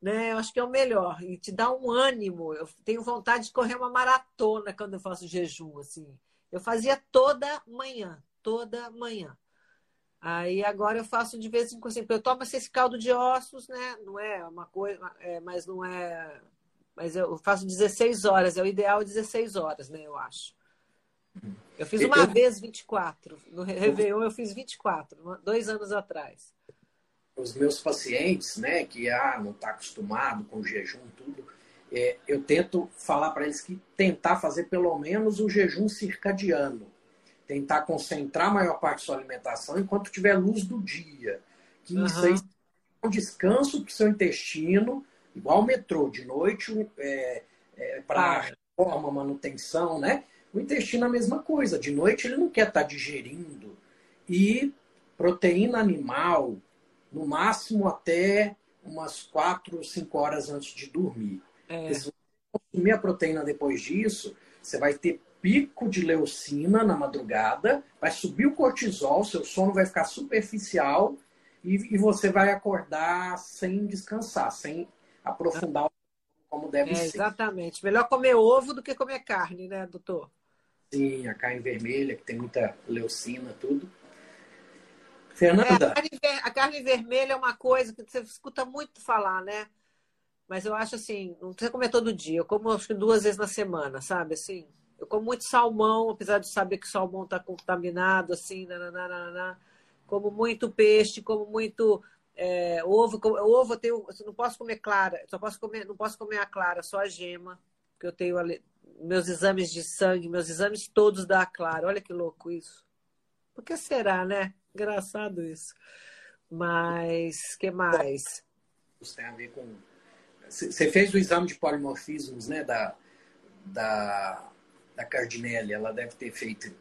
S2: Né? Eu acho que é o melhor e te dá um ânimo. Eu tenho vontade de correr uma maratona quando eu faço jejum, assim. Eu fazia toda manhã, toda manhã. Aí agora eu faço de vez em quando. Assim, eu tomo esse caldo de ossos, né? Não é uma coisa, é, mas não é. Mas eu faço 16 horas, é o ideal 16 horas, né? Eu acho. Eu fiz uma eu... vez 24. No Réveillon eu fiz 24, dois anos atrás.
S3: Os meus pacientes, né, que ah, não está acostumado com jejum, tudo, é, eu tento falar para eles que tentar fazer pelo menos o jejum circadiano. Tentar concentrar a maior parte da sua alimentação enquanto tiver luz do dia. Que uhum. isso aí é um descanso para o seu intestino, igual o metrô, de noite, é, é, para reforma, manutenção, né? O intestino é a mesma coisa. De noite ele não quer estar tá digerindo. E proteína animal, no máximo até umas 4, 5 horas antes de dormir. É. Se você consumir a proteína depois disso, você vai ter pico de leucina na madrugada, vai subir o cortisol, seu sono vai ficar superficial e, e você vai acordar sem descansar, sem aprofundar o como deve é, ser.
S2: Exatamente. Melhor comer ovo do que comer carne, né, doutor?
S3: Sim, a carne vermelha, que tem muita leucina, tudo. Fernanda.
S2: É, a, carne, a, carne, vermelha é uma coisa que você escuta muito falar, né? Mas eu acho assim, não precisa comer todo dia. Eu como acho que duas vezes na semana, sabe? Assim, eu como muito salmão, apesar de saber que o salmão está contaminado, assim, nananana. Como muito peixe, como muito é, ovo. Como, ovo eu tenho, eu não posso comer clara, só posso comer, não posso comer a clara, só a gema, porque eu tenho meus exames de sangue, meus exames todos da clara. Olha que louco isso. Por que será, né? Engraçado isso. Mas, que mais?
S3: Isso tem a ver com você fez o exame de polimorfismos, né, da, da, da Cardinelli. Ela deve ter feito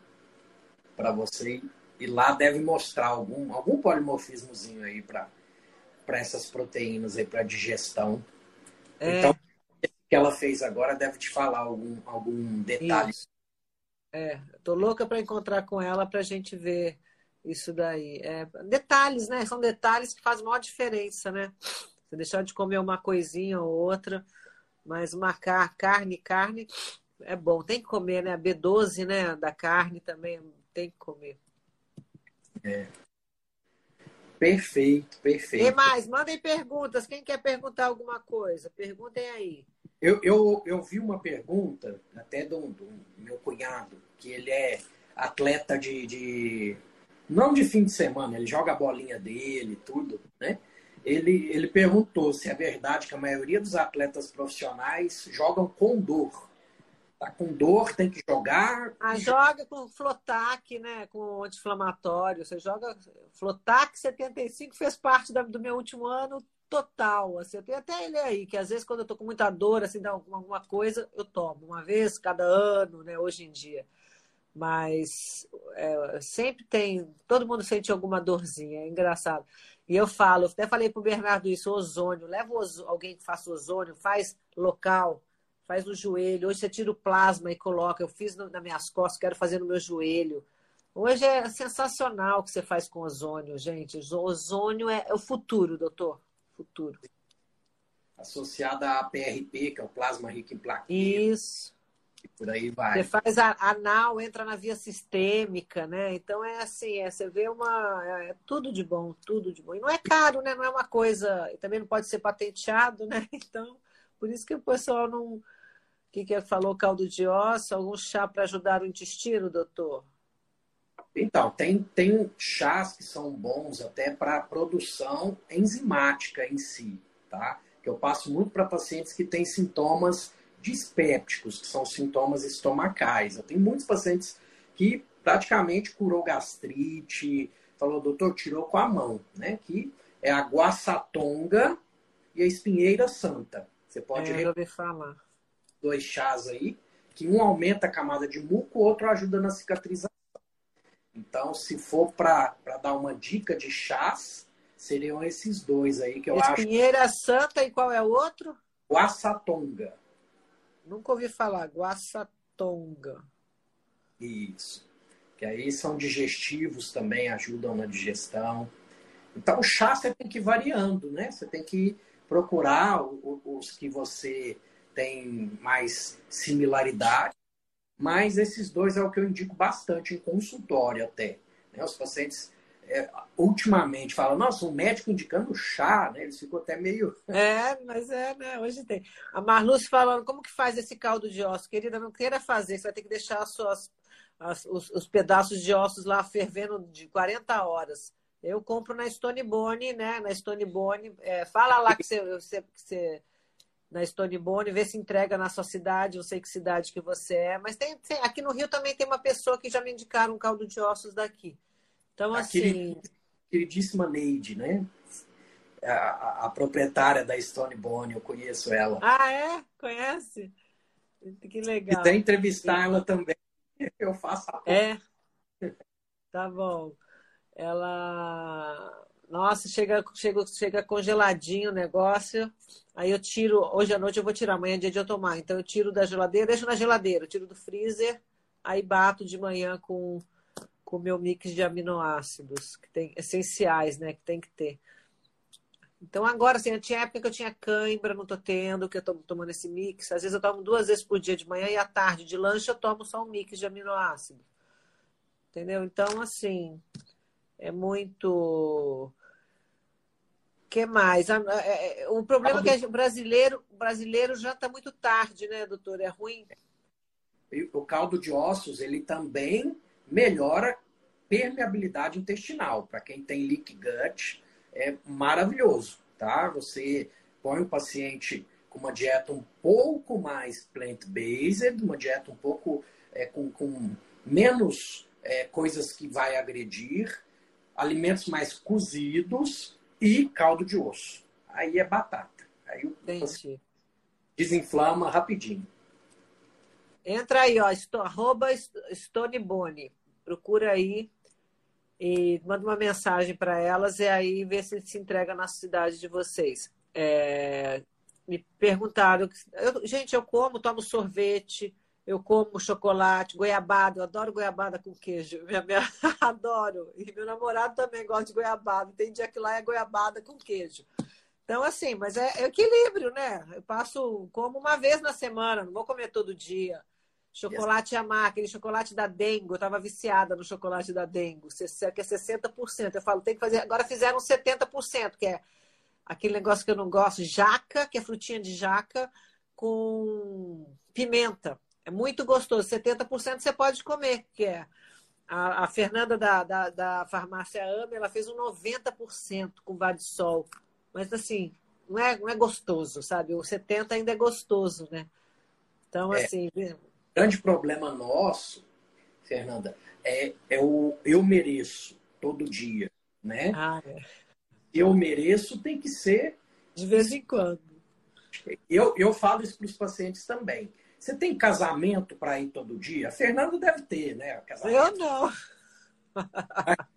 S3: para você e lá deve mostrar algum, algum polimorfismozinho aí para essas proteínas aí para digestão. É. Então, o que ela fez agora deve te falar algum, algum detalhe. Isso.
S2: É, tô louca para encontrar com ela para a gente ver isso daí. É, detalhes, né? São detalhes que fazem maior diferença, né? Você deixar de comer uma coisinha ou outra, mas uma carne, carne é bom. Tem que comer, né? A B12, né? Da carne também tem que comer.
S3: É. Perfeito, perfeito.
S2: E mais, mandem perguntas. Quem quer perguntar alguma coisa? Perguntem aí.
S3: Eu, eu, eu vi uma pergunta, até do, do meu cunhado, que ele é atleta de, de, Não de fim de semana, ele joga a bolinha dele, tudo, né? Ele, ele perguntou se é verdade que a maioria dos atletas profissionais jogam com dor. Tá com dor, tem que jogar.
S2: Ah, joga com Flotac, né? Com anti-inflamatório. Você joga. Flotac 75 fez parte do meu último ano total. Assim, eu tenho até ele aí, que às vezes quando eu tô com muita dor, assim, dá alguma coisa, eu tomo. Uma vez cada ano, né? Hoje em dia. Mas é, sempre tem. Todo mundo sente alguma dorzinha, é engraçado. E eu falo, até falei pro Bernardo isso, ozônio. Leva alguém que faça ozônio, faz local faz no joelho. Hoje você tira o plasma e coloca. Eu fiz nas minhas costas, quero fazer no meu joelho. Hoje é sensacional o que você faz com ozônio, gente. O ozônio é, é o futuro, doutor. Futuro.
S3: Associada à PRP, que é o plasma rico em plaquetas.
S2: Isso.
S3: E por aí vai.
S2: Você faz a anal, entra na via sistêmica, né? Então é assim, é, você vê uma. É, é tudo de bom, tudo de bom. E não é caro, né? Não é uma coisa. Também não pode ser patenteado, né? Então, por isso que o pessoal não que, que falou caldo de osso? Algum chá para ajudar o intestino, doutor?
S3: Então, tem, tem chás que são bons até para a produção enzimática em si, tá? Que eu passo muito para pacientes que têm sintomas dispépticos, que são sintomas estomacais. Eu tenho muitos pacientes que praticamente curou gastrite, falou, doutor, tirou com a mão, né? Que é a guaçatonga e a espinheira santa. Você pode
S2: é, falar
S3: dois chás aí, que um aumenta a camada de muco, o outro ajuda na cicatrização. Então, se for para dar uma dica de chás, seriam esses dois aí que eu
S2: Espinheira acho. Espinheira Santa e qual é o outro?
S3: Guaçatonga.
S2: Nunca ouvi falar, Guaçatonga.
S3: Isso. Que aí são digestivos também, ajudam na digestão. Então, o chá você tem que ir variando, né? Você tem que procurar os que você tem mais similaridade, mas esses dois é o que eu indico bastante em consultório até. Né? Os pacientes é, ultimamente falam, nossa, um médico indicando chá, né? Eles ficam até meio.
S2: É, mas é, né? Hoje tem. A Marluce falando, como que faz esse caldo de ossos? Querida, não queira fazer, você vai ter que deixar as suas, as, os, os, pedaços de ossos lá fervendo de 40 horas. Eu compro na Stone Bone, né? Na Stone Bone. É, fala lá que você, você, que você na Stone Bone, ver se entrega na sua cidade, eu sei que cidade que você é, mas tem, tem, aqui no Rio também tem uma pessoa que já me indicaram um caldo de ossos daqui. Então, assim.
S3: Queridíssima Neide, né? A, a, proprietária da Stone Bone, eu conheço ela.
S2: Ah, é? Conhece? Que legal.
S3: E tem entrevistar ela também. Eu faço a.
S2: É. Tá bom. Ela nossa, chega, chega, chega congeladinho o negócio. Aí eu tiro, hoje à noite eu vou tirar, amanhã é dia de eu tomar. Então eu tiro da geladeira, deixo na geladeira, tiro do freezer, aí bato de manhã com o meu mix de aminoácidos, que tem essenciais, né? Que tem que ter. Então agora, assim, tinha época que eu tinha cãibra, não tô tendo, que eu tô tomando esse mix. Às vezes eu tomo duas vezes por dia de manhã e à tarde de lanche eu tomo só um mix de aminoácidos. Entendeu? Então, assim, é muito que mais? É, é, o problema é que o brasileiro, o brasileiro já está muito tarde, né, doutor? É ruim.
S3: O caldo de ossos, ele também melhora permeabilidade intestinal. Para quem tem leak gut, é maravilhoso, tá? Você põe o paciente com uma dieta um pouco mais plant-based, uma dieta um pouco é, com, com menos é, coisas que vai agredir, alimentos mais cozidos e caldo de osso. Aí é batata. Aí você desinflama rapidinho.
S2: Entra aí, ó, arroba Stonebone. Procura aí e manda uma mensagem para elas e aí vê se se entrega na cidade de vocês. É, me perguntaram, eu, gente, eu como, tomo sorvete, eu como chocolate, goiabada, eu adoro goiabada com queijo. Minha, minha, adoro. E meu namorado também gosta de goiabada. Tem dia que lá é goiabada com queijo. Então, assim, mas é, é equilíbrio, né? Eu passo, como uma vez na semana, não vou comer todo dia. Chocolate Amar, aquele chocolate da Dengo. Eu estava viciada no chocolate da Dengo, que é 60%. Eu falo, tem que fazer. Agora fizeram 70%, que é aquele negócio que eu não gosto, jaca, que é frutinha de jaca, com pimenta. É muito gostoso. 70% você pode comer, que é. A, a Fernanda da, da, da, farmácia AME, ela fez um 90% com Vadisol. Mas assim, não é, não é gostoso, sabe? O 70% ainda é gostoso, né? Então, é. assim,
S3: grande problema nosso, Fernanda, é, é o eu mereço todo dia, né?
S2: Ah, é.
S3: Eu mereço tem que ser
S2: de vez em quando.
S3: Eu, eu falo isso para os pacientes também. Você tem casamento para ir todo dia? A Fernanda deve ter, né? Casamento.
S2: Eu não.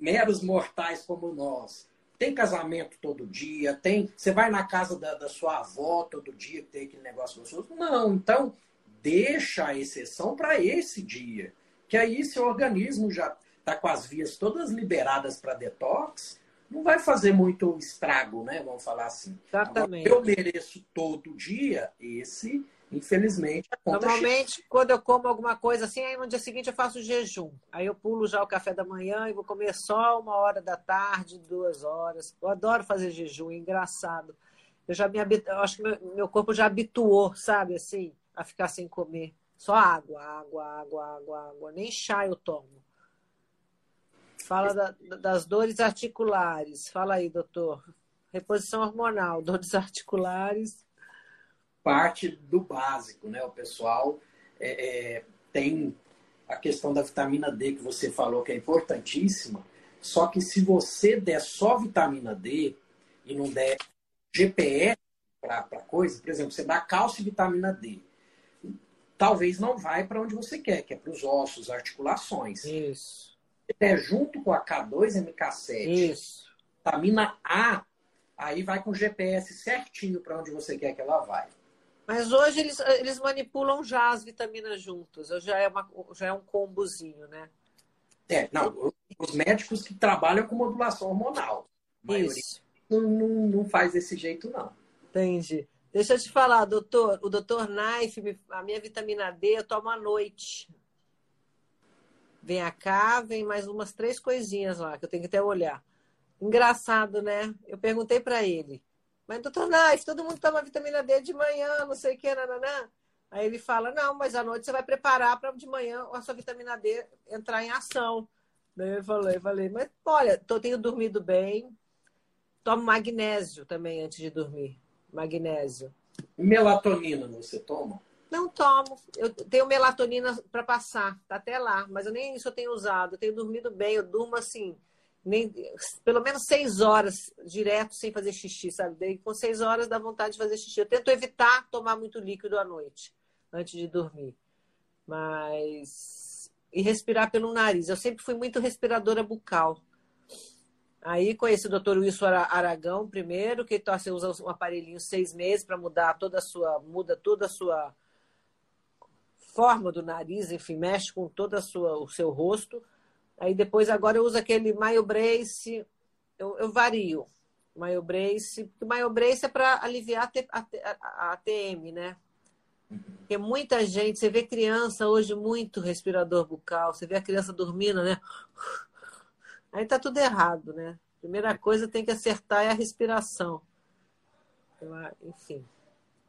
S3: Meros mortais como nós. Tem casamento todo dia? Tem. Você vai na casa da, da sua avó todo dia tem aquele negócio gostoso? Não. Então, deixa a exceção para esse dia. Que aí, se o organismo já está com as vias todas liberadas para detox, não vai fazer muito estrago, né? Vamos falar assim.
S2: Exatamente.
S3: Agora, eu mereço todo dia, esse, infelizmente,
S2: Normalmente, chega. quando eu como alguma coisa assim, aí no dia seguinte eu faço jejum. Aí eu pulo já o café da manhã e vou comer só uma hora da tarde, duas horas. Eu adoro fazer jejum, é engraçado. Eu já me acho que meu, meu corpo já habituou, sabe, assim a ficar sem comer. Só água, água, água, água, água. Nem chá eu tomo. Fala da, das dores articulares. Fala aí, doutor. Reposição hormonal, dores articulares.
S3: Parte do básico, né? O pessoal é, é, tem a questão da vitamina D que você falou que é importantíssima. Só que se você der só vitamina D e não der GPS para coisa, por exemplo, você dá cálcio e vitamina D talvez não vai para onde você quer, que é para os ossos, articulações.
S2: Isso.
S3: É junto com a K2MK7,
S2: Isso.
S3: vitamina A, aí vai com o GPS certinho para onde você quer que ela vai.
S2: Mas hoje eles, eles manipulam já as vitaminas juntas, já é, uma, já é um combozinho, né?
S3: É, não, os médicos que trabalham com modulação hormonal. Isso. Não, não, não faz desse jeito, não.
S2: Entendi. Deixa eu te falar, doutor. O doutor Knife, a minha vitamina D eu tomo à noite. Vem cá, vem mais umas três coisinhas lá, que eu tenho que até olhar. Engraçado, né? Eu perguntei para ele. Mas, doutor Knife, todo mundo toma vitamina D de manhã, não sei o que, nananã. Aí ele fala, não, mas à noite você vai preparar para de manhã a sua vitamina D entrar em ação. Daí eu falei, falei, mas olha, eu tenho dormido bem, tomo magnésio também antes de dormir magnésio.
S3: Melatonina você toma?
S2: Não tomo. Eu tenho melatonina para passar, tá até lá, mas eu nem isso eu tenho usado. Eu tenho dormido bem, eu durmo assim, nem, pelo menos seis horas direto sem fazer xixi, sabe? Daí com seis horas dá vontade de fazer xixi. Eu tento evitar tomar muito líquido à noite, antes de dormir. Mas. E respirar pelo nariz. Eu sempre fui muito respiradora bucal. Aí conheci o doutor Wilson Aragão primeiro, que então, você usa um aparelhinho seis meses para mudar toda a sua, muda toda a sua forma do nariz, enfim, mexe com todo o seu rosto. Aí depois agora eu uso aquele Mayo Brace, eu, eu vario. Mayo Brace, porque Mayo Brace é para aliviar a, a, a TM, né? Porque muita gente, você vê criança hoje muito respirador bucal, você vê a criança dormindo, né? Aí tá tudo errado, né? Primeira coisa tem que acertar é a respiração. Enfim.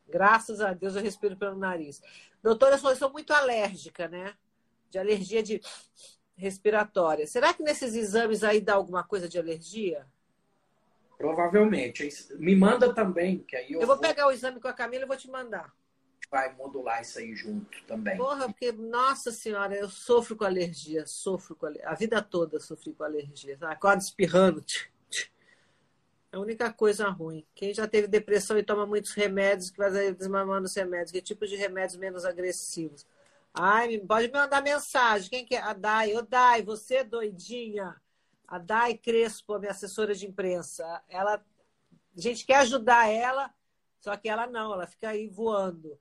S2: Graças a Deus eu respiro pelo nariz. Doutora, eu sou, eu sou muito alérgica, né? De alergia de respiratória. Será que nesses exames aí dá alguma coisa de alergia?
S3: Provavelmente. Me manda também, que aí eu.
S2: Eu vou, vou... pegar o exame com a Camila e vou te mandar
S3: vai modular isso aí junto também.
S2: Porra, porque, nossa senhora, eu sofro com alergia, sofro com alergia. A vida toda sofri com alergia. Acordo espirrando. É a única coisa ruim. Quem já teve depressão e toma muitos remédios, que vai desmamando os remédios. Que tipo de remédios menos agressivos? Ai, pode me mandar mensagem. Quem que é? A Dai. Ô, Dai, você é doidinha. A Dai Crespo, minha assessora de imprensa. Ela, a gente quer ajudar ela, só que ela não, ela fica aí voando.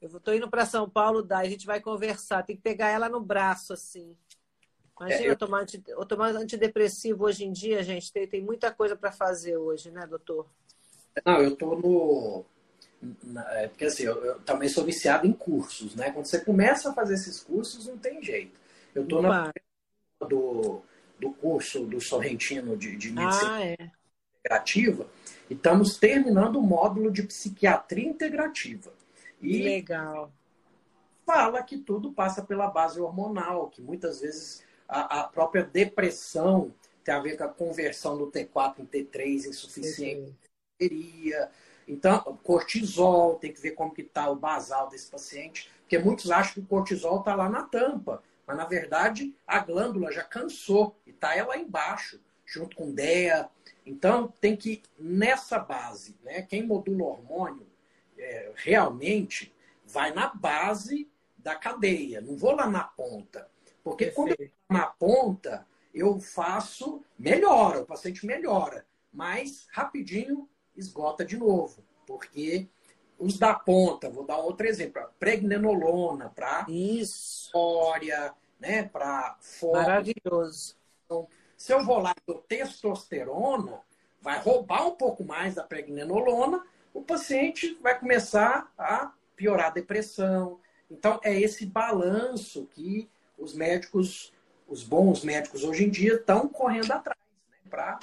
S2: Eu estou indo para São Paulo, dá, a gente vai conversar. Tem que pegar ela no braço, assim. Imagina é, eu... tomar, anti, tomar antidepressivo hoje em dia, gente. Tem, tem muita coisa para fazer hoje, né, doutor?
S3: Não, eu estou no, É, porque assim, eu, eu, também sou viciado em cursos, né? Quando você começa a fazer esses cursos, não tem jeito. Eu estou na do, do curso do Sorrentino de, de medicina ah, é. integrativa e estamos terminando o módulo de psiquiatria integrativa.
S2: E Legal.
S3: Fala que tudo passa pela base hormonal, que muitas vezes a, a própria depressão tem a ver com a conversão do T4 em T3 insuficiente. Seria. Então, cortisol, tem que ver como que está o basal desse paciente, porque muitos acham que o cortisol está lá na tampa, mas na verdade a glândula já cansou e está ela embaixo, junto com DEA. Então, tem que, nessa base, né, quem modula o hormônio, é, realmente vai na base da cadeia, não vou lá na ponta. Porque Perfeito. quando eu na ponta, eu faço, melhora, o paciente melhora, mas rapidinho esgota de novo, porque os da ponta, vou dar outro exemplo, a pregnenolona para história, né, para
S2: Maravilhoso.
S3: Então, se eu vou lá do testosterona, vai roubar um pouco mais da pregnenolona, o paciente vai começar a piorar a depressão. Então, é esse balanço que os médicos os bons médicos hoje em dia estão correndo atrás, né? Para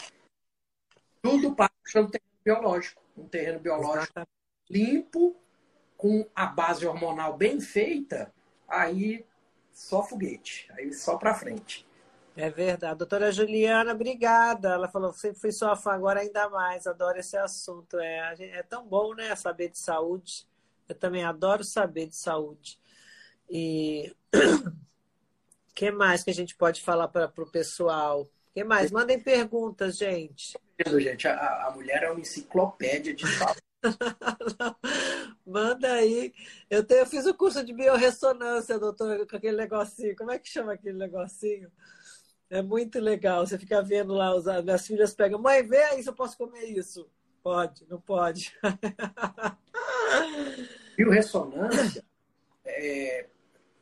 S3: tudo para o terreno biológico. Um terreno biológico limpo, com a base hormonal bem feita, aí só foguete, aí só para frente.
S2: É verdade. Doutora Juliana, obrigada. Ela falou, sempre fui sua fã, agora ainda mais. Adoro esse assunto. É, é tão bom, né, saber de saúde. Eu também adoro saber de saúde. E que mais que a gente pode falar para o pessoal? que mais? Mandem perguntas, gente.
S3: Gente, a, a mulher é uma enciclopédia de saúde.
S2: Manda aí. Eu, tenho, eu fiz o curso de biorressonância, doutor, com aquele negocinho. Como é que chama aquele negocinho? É muito legal. Você fica vendo lá, os, minhas filhas pegam, mãe, vê aí se eu posso comer isso. Pode, não pode.
S3: Biorressonância é,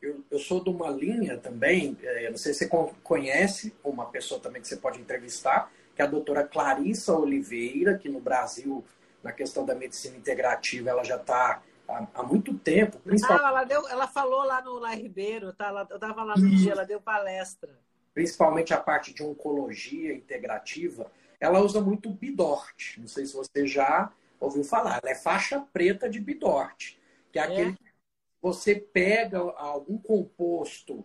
S3: eu, eu sou de uma linha também, é, não sei se você conhece, uma pessoa também que você pode entrevistar, que é a doutora Clarissa Oliveira, que no Brasil, na questão da medicina integrativa, ela já está há, há, muito tempo.
S2: Principalmente... Ah, ela, deu, ela falou lá no Lá Ribeiro, tá? eu estava lá no dia, ela deu palestra.
S3: Principalmente a parte de oncologia integrativa, ela usa muito Bidort. Não sei se você já ouviu falar. Ela é faixa preta de Bidort, que é, é? aquele você pega algum composto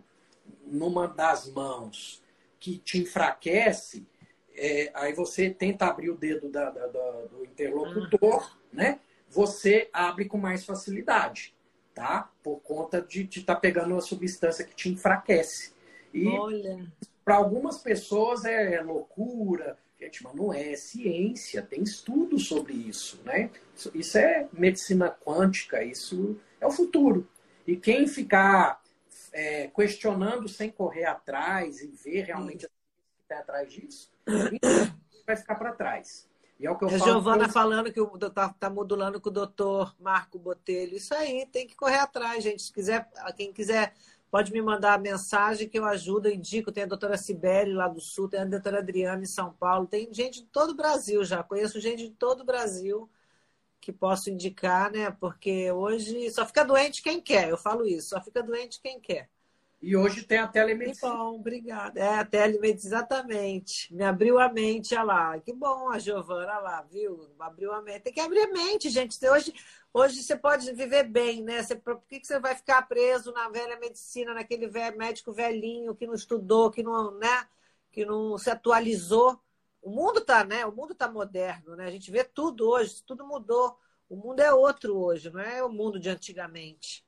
S3: numa das mãos que te enfraquece, é, aí você tenta abrir o dedo da, da, da, do interlocutor, uhum. né? Você abre com mais facilidade, tá? Por conta de estar tá pegando uma substância que te enfraquece. E para algumas pessoas é, é loucura, gente, mas não é, é ciência, tem estudo sobre isso, né? Isso é medicina quântica, isso é o futuro. E quem ficar é, questionando sem correr atrás e ver realmente o que está atrás disso, vai ficar para trás.
S2: E é o que eu a falo. Giovana falando que está tá modulando com o doutor Marco Botelho. Isso aí, tem que correr atrás, gente. Se quiser, quem quiser pode me mandar a mensagem que eu ajudo, eu indico. Tem a doutora Sibeli lá do Sul, tem a doutora Adriana em São Paulo, tem gente de todo o Brasil já. Conheço gente de todo o Brasil que posso indicar, né? Porque hoje só fica doente quem quer, eu falo isso, só fica doente quem quer.
S3: E hoje tem a telemedicina.
S2: Que bom, obrigada. É, a telemedicina, exatamente. Me abriu a mente, olha lá. Que bom a Giovana lá, viu? Abriu a mente. Tem que abrir a mente, gente. Hoje, hoje você pode viver bem, né? Você, por que, que você vai ficar preso na velha medicina, naquele velho, médico velhinho que não estudou, que não, né? que não se atualizou? O mundo está, né? O mundo tá moderno, né? A gente vê tudo hoje, tudo mudou. O mundo é outro hoje, não é o mundo de antigamente.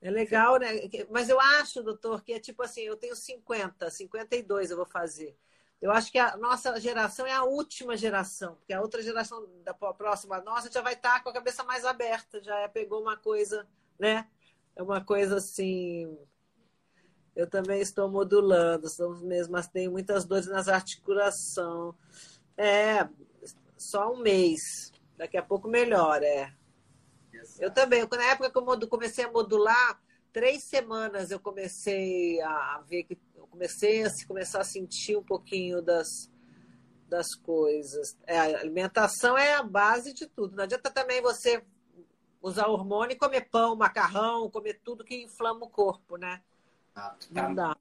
S2: É legal, né? Mas eu acho, doutor, que é tipo assim, eu tenho 50, 52 eu vou fazer. Eu acho que a nossa geração é a última geração, porque a outra geração da próxima nossa já vai estar com a cabeça mais aberta, já é, pegou uma coisa, né? É uma coisa assim, eu também estou modulando, mesmo, mas tenho muitas dores nas articulações. É, só um mês. Daqui a pouco melhora, é. Eu também. Na época que eu comecei a modular, três semanas eu comecei a ver que eu comecei a começar a sentir um pouquinho das, das coisas. É, a alimentação é a base de tudo. Não adianta também você usar hormônio e comer pão, macarrão, comer tudo que inflama o corpo, né?
S3: Ah, tá não dá.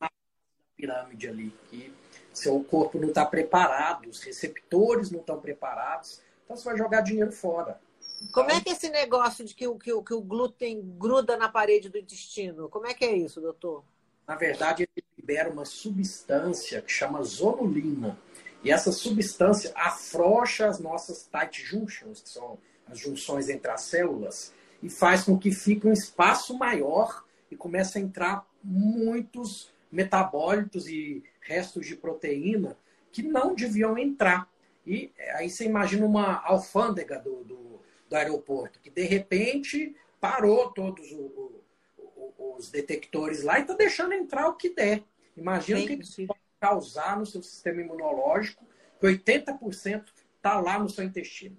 S3: Pirâmide ali, que seu corpo não está preparado, os receptores não estão preparados, então você vai jogar dinheiro fora.
S2: Então... Como é que é esse negócio de que o, que, o, que o glúten gruda na parede do intestino? Como é que é isso, doutor?
S3: Na verdade, ele libera uma substância que chama zonulina. E essa substância afrouxa as nossas tight junctions, que são as junções entre as células, e faz com que fique um espaço maior e comece a entrar muitos metabólitos e restos de proteína que não deviam entrar. E aí você imagina uma alfândega do, do, do aeroporto, que de repente parou todos o, o, os detectores lá e está deixando entrar o que der. Imagina o que isso pode causar no seu sistema imunológico, que 80% está lá no seu intestino.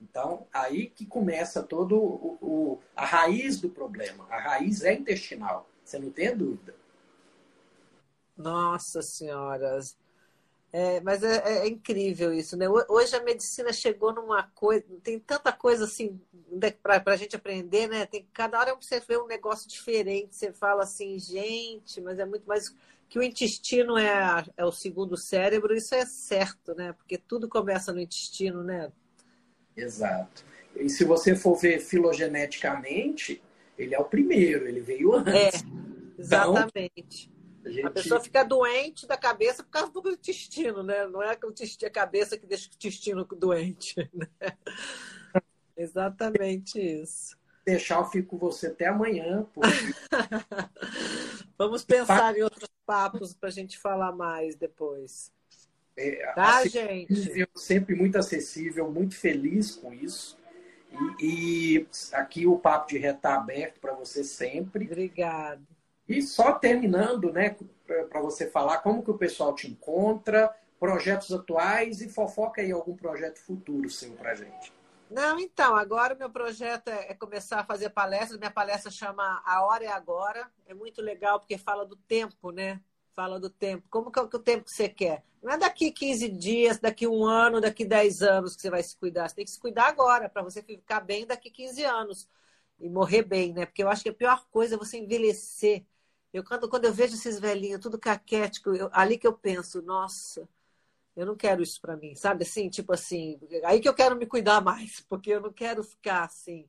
S3: Então, aí que começa todo o, o, a raiz do problema. A raiz é intestinal. Você não tem dúvida.
S2: Nossa Senhora. É, mas é, é, é, incrível isso, né? Hoje a medicina chegou numa coisa, tem tanta coisa assim para a gente aprender, né? Tem cada hora você vê um negócio diferente, você fala assim, gente, mas é muito mais que o intestino é, é o segundo cérebro, isso é certo, né? Porque tudo começa no intestino, né?
S3: Exato. E se você for ver filogeneticamente, ele é o primeiro, ele veio antes. É,
S2: exatamente. Então, a, gente... a, pessoa fica doente da cabeça por causa do intestino, né? Não é a cabeça que deixa o intestino doente. Né? Exatamente isso.
S3: Deixar, eu fico com você até amanhã. Porque...
S2: Vamos pensar em outros papos para a gente falar mais depois.
S3: É, tá, gente? Sempre muito acessível, muito feliz com isso. E, e aqui o Papo de Ré está aberto para você sempre.
S2: Obrigada.
S3: E só terminando, né, para você falar como que o pessoal te encontra, projetos atuais e fofoca aí algum projeto futuro seu para gente.
S2: Não, então, agora o meu projeto é, é começar a fazer palestras. Minha palestra chama A Hora é Agora. É muito legal porque fala do tempo, né? Fala do tempo. Como que é o tempo que você quer? Não é daqui 15 dias, daqui um ano, daqui 10 anos que você vai se cuidar. Você tem que se cuidar agora, para você ficar bem daqui 15 anos e morrer bem, né? Porque eu acho que a pior coisa é você envelhecer. Eu, quando, quando eu vejo esses velhinhos, tudo caquético, eu, ali que eu penso, nossa, eu não quero isso para mim, sabe? Assim, tipo assim, aí que eu quero me cuidar mais, porque eu não quero ficar assim,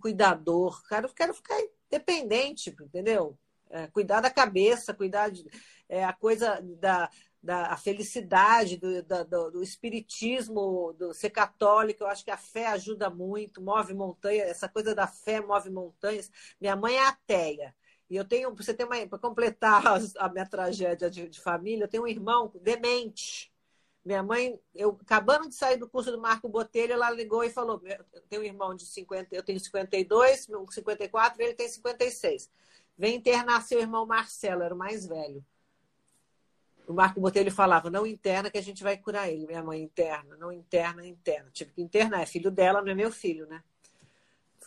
S2: cuidador, quero, quero ficar independente, entendeu? É, cuidar da cabeça, cuidar de, é, a coisa da, da a felicidade, do, da, do, do, espiritismo, do ser católico. Eu acho que a fé ajuda muito, move montanhas. Essa coisa da fé move montanhas. Minha mãe é ateia. E eu tenho, você tem uma, para completar a minha tragédia de, de, família, eu tenho um irmão demente. Minha mãe, eu acabando de sair do curso do Marco Botelho, ela ligou e falou: eu tenho um irmão de 50, eu tenho 52, 54, ele tem 56. Vem internar seu irmão Marcelo, era o mais velho. O Marco Botelho falava, não interna que a gente vai curar ele. Minha mãe interna, não interna, interna. Tive que internar, é filho dela, não é meu filho, né?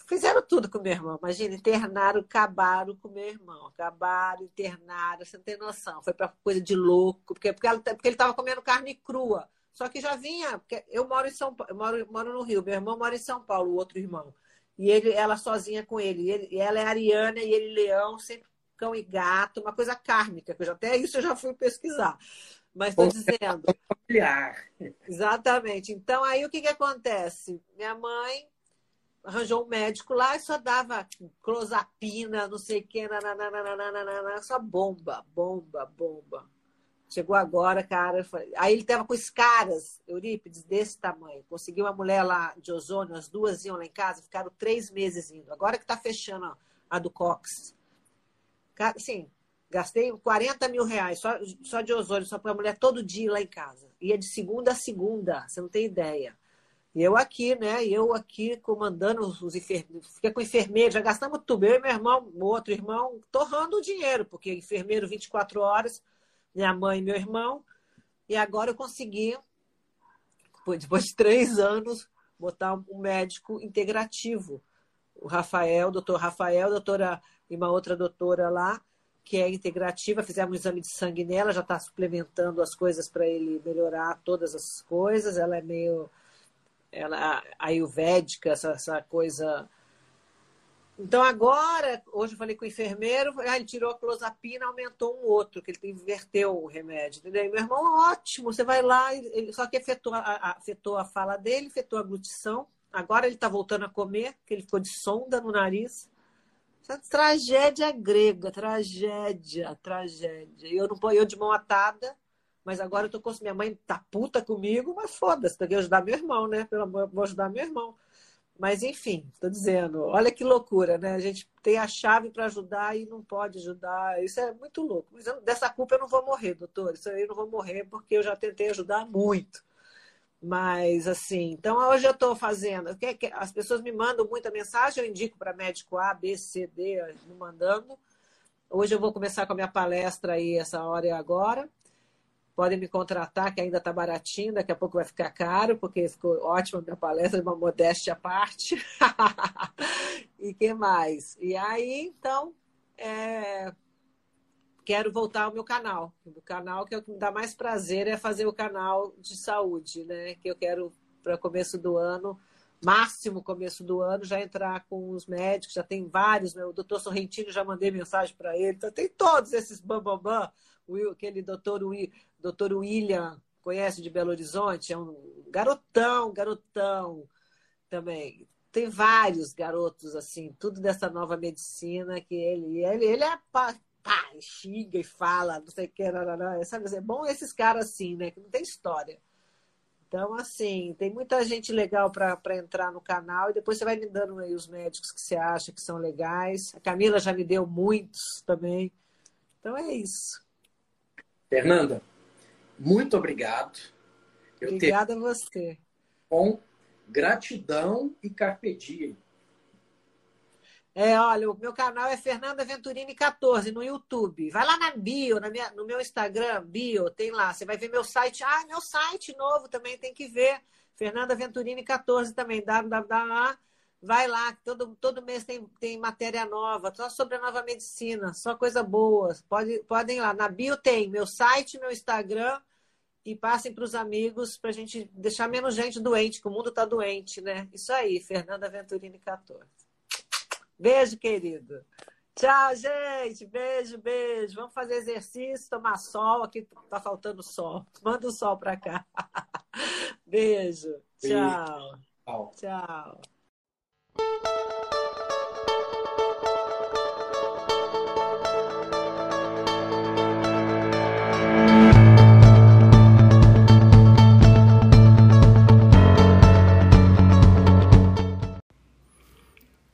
S2: Fizeram tudo com meu irmão. Imagina, internaram, acabaram com meu irmão. Acabaram, internaram, você não tem noção. Foi para coisa de louco, porque, porque, ela, porque ele estava comendo carne crua. Só que já vinha, porque eu moro em São Paulo, eu moro, moro no Rio, meu irmão mora em São Paulo, o outro irmão. E ele, ela sozinha com ele. E, ele, ela é ariana e ele leão, sempre cão e gato, uma coisa kármica, que eu já, até isso eu já fui pesquisar. Mas estou dizendo.
S3: Familiar.
S2: Exatamente. Então, aí o que, que acontece? Minha mãe arranjou um médico lá e só dava clozapina, não sei o que, só bomba, bomba, bomba. Chegou agora, cara. Aí ele tava com escaras, Eurípides, desse tamanho. Conseguiu uma mulher lá de ozônio, as duas iam lá em casa, ficaram três meses indo. Agora que tá fechando ó, a do Cox. Sim, gastei 40 mil reais só, só de ozônio, só para a mulher todo dia lá em casa. Ia de segunda a segunda, você não tem ideia. E eu aqui, né? Eu aqui comandando os enfermeiros, fica com enfermeiro, já gastamos tudo. Eu e meu irmão, outro irmão, torrando o dinheiro, porque enfermeiro 24 horas minha mãe e meu irmão. E agora eu consegui, depois de três anos, botar um médico integrativo. O Rafael, o doutor Rafael, doutora e uma outra doutora lá, que é integrativa. Fizemos um exame de sangue nela, já está suplementando as coisas para ele melhorar todas as coisas. Ela é meio ela, ayurvédica, essa, essa coisa Então agora, hoje eu falei com o enfermeiro, ah, ele tirou a clozapina, aumentou um outro, que ele inverteu o remédio. Entendeu? E meu irmão, ótimo, você vai lá, ele, só que afetou a, afetou a fala dele, afetou a glutição. Agora ele está voltando a comer, que ele ficou de sonda no nariz. Essa tragédia grega, tragédia, tragédia. Eu não ponho de mão atada, mas agora eu tô com minha mãe tá puta comigo, mas foda-se, tem que ajudar meu irmão, né? Pelo amor, vou ajudar meu irmão. Mas, enfim, estou dizendo, olha que loucura, né? A gente tem a chave para ajudar e não pode ajudar. Isso é muito louco. Mas eu, dessa culpa eu não vou morrer, doutor. Isso aí eu não vou morrer porque eu já tentei ajudar muito. Mas, assim, então hoje eu estou fazendo. As pessoas me mandam muita mensagem, eu indico para médico A, B, C, D, me mandando. Hoje eu vou começar com a minha palestra aí, essa hora e agora podem me contratar, que ainda está baratinho, daqui a pouco vai ficar caro, porque ficou ótima minha palestra, uma modéstia à parte. e que mais? E aí, então, é... quero voltar ao meu canal. O canal que, que me dá mais prazer é fazer o canal de saúde, né? Que eu quero, para começo do ano, máximo começo do ano, já entrar com os médicos, já tem vários, né? o doutor Sorrentino já mandei mensagem para ele, então tem todos esses bambambam, bam, bam, aquele doutor, doutor William, conhece de Belo Horizonte? É um garotão, garotão também. Tem vários garotos, assim, tudo dessa nova medicina que ele. Ele, ele é pá, pá, xinga e fala, não sei o que, sabe? É bom esses caras assim, né? Que não tem história. Então, assim, tem muita gente legal para entrar no canal e depois você vai me dando aí os médicos que você acha que são legais. A Camila já me deu muitos também. Então é isso.
S3: Fernanda, muito obrigado.
S2: Eu Obrigada a você.
S3: Com gratidão e carpe diem.
S2: É, olha, o meu canal é Fernanda Venturini 14 no YouTube. Vai lá na bio, na minha, no meu Instagram, bio, tem lá. Você vai ver meu site. Ah, meu site novo também tem que ver. Fernanda Venturini 14 também, www Vai lá, todo, todo mês tem, tem matéria nova, só sobre a nova medicina, só coisa boa. Pode, podem ir lá. Na bio tem meu site, meu Instagram e passem para os amigos para a gente deixar menos gente doente, que o mundo está doente, né? Isso aí, Fernanda Venturini 14. Beijo, querido. Tchau, gente. Beijo, beijo. Vamos fazer exercício, tomar sol. Aqui tá faltando sol. Manda o sol para cá. Beijo. Tchau. Tchau. Tchau.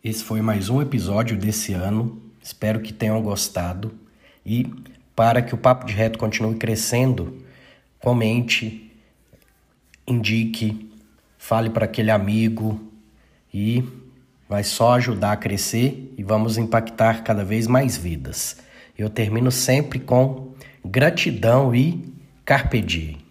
S1: Esse foi mais um episódio desse ano. Espero que tenham gostado. E para que o Papo de Reto continue crescendo, comente, indique, fale para aquele amigo e vai só ajudar a crescer e vamos impactar cada vez mais vidas. Eu termino sempre com gratidão e carpe diem.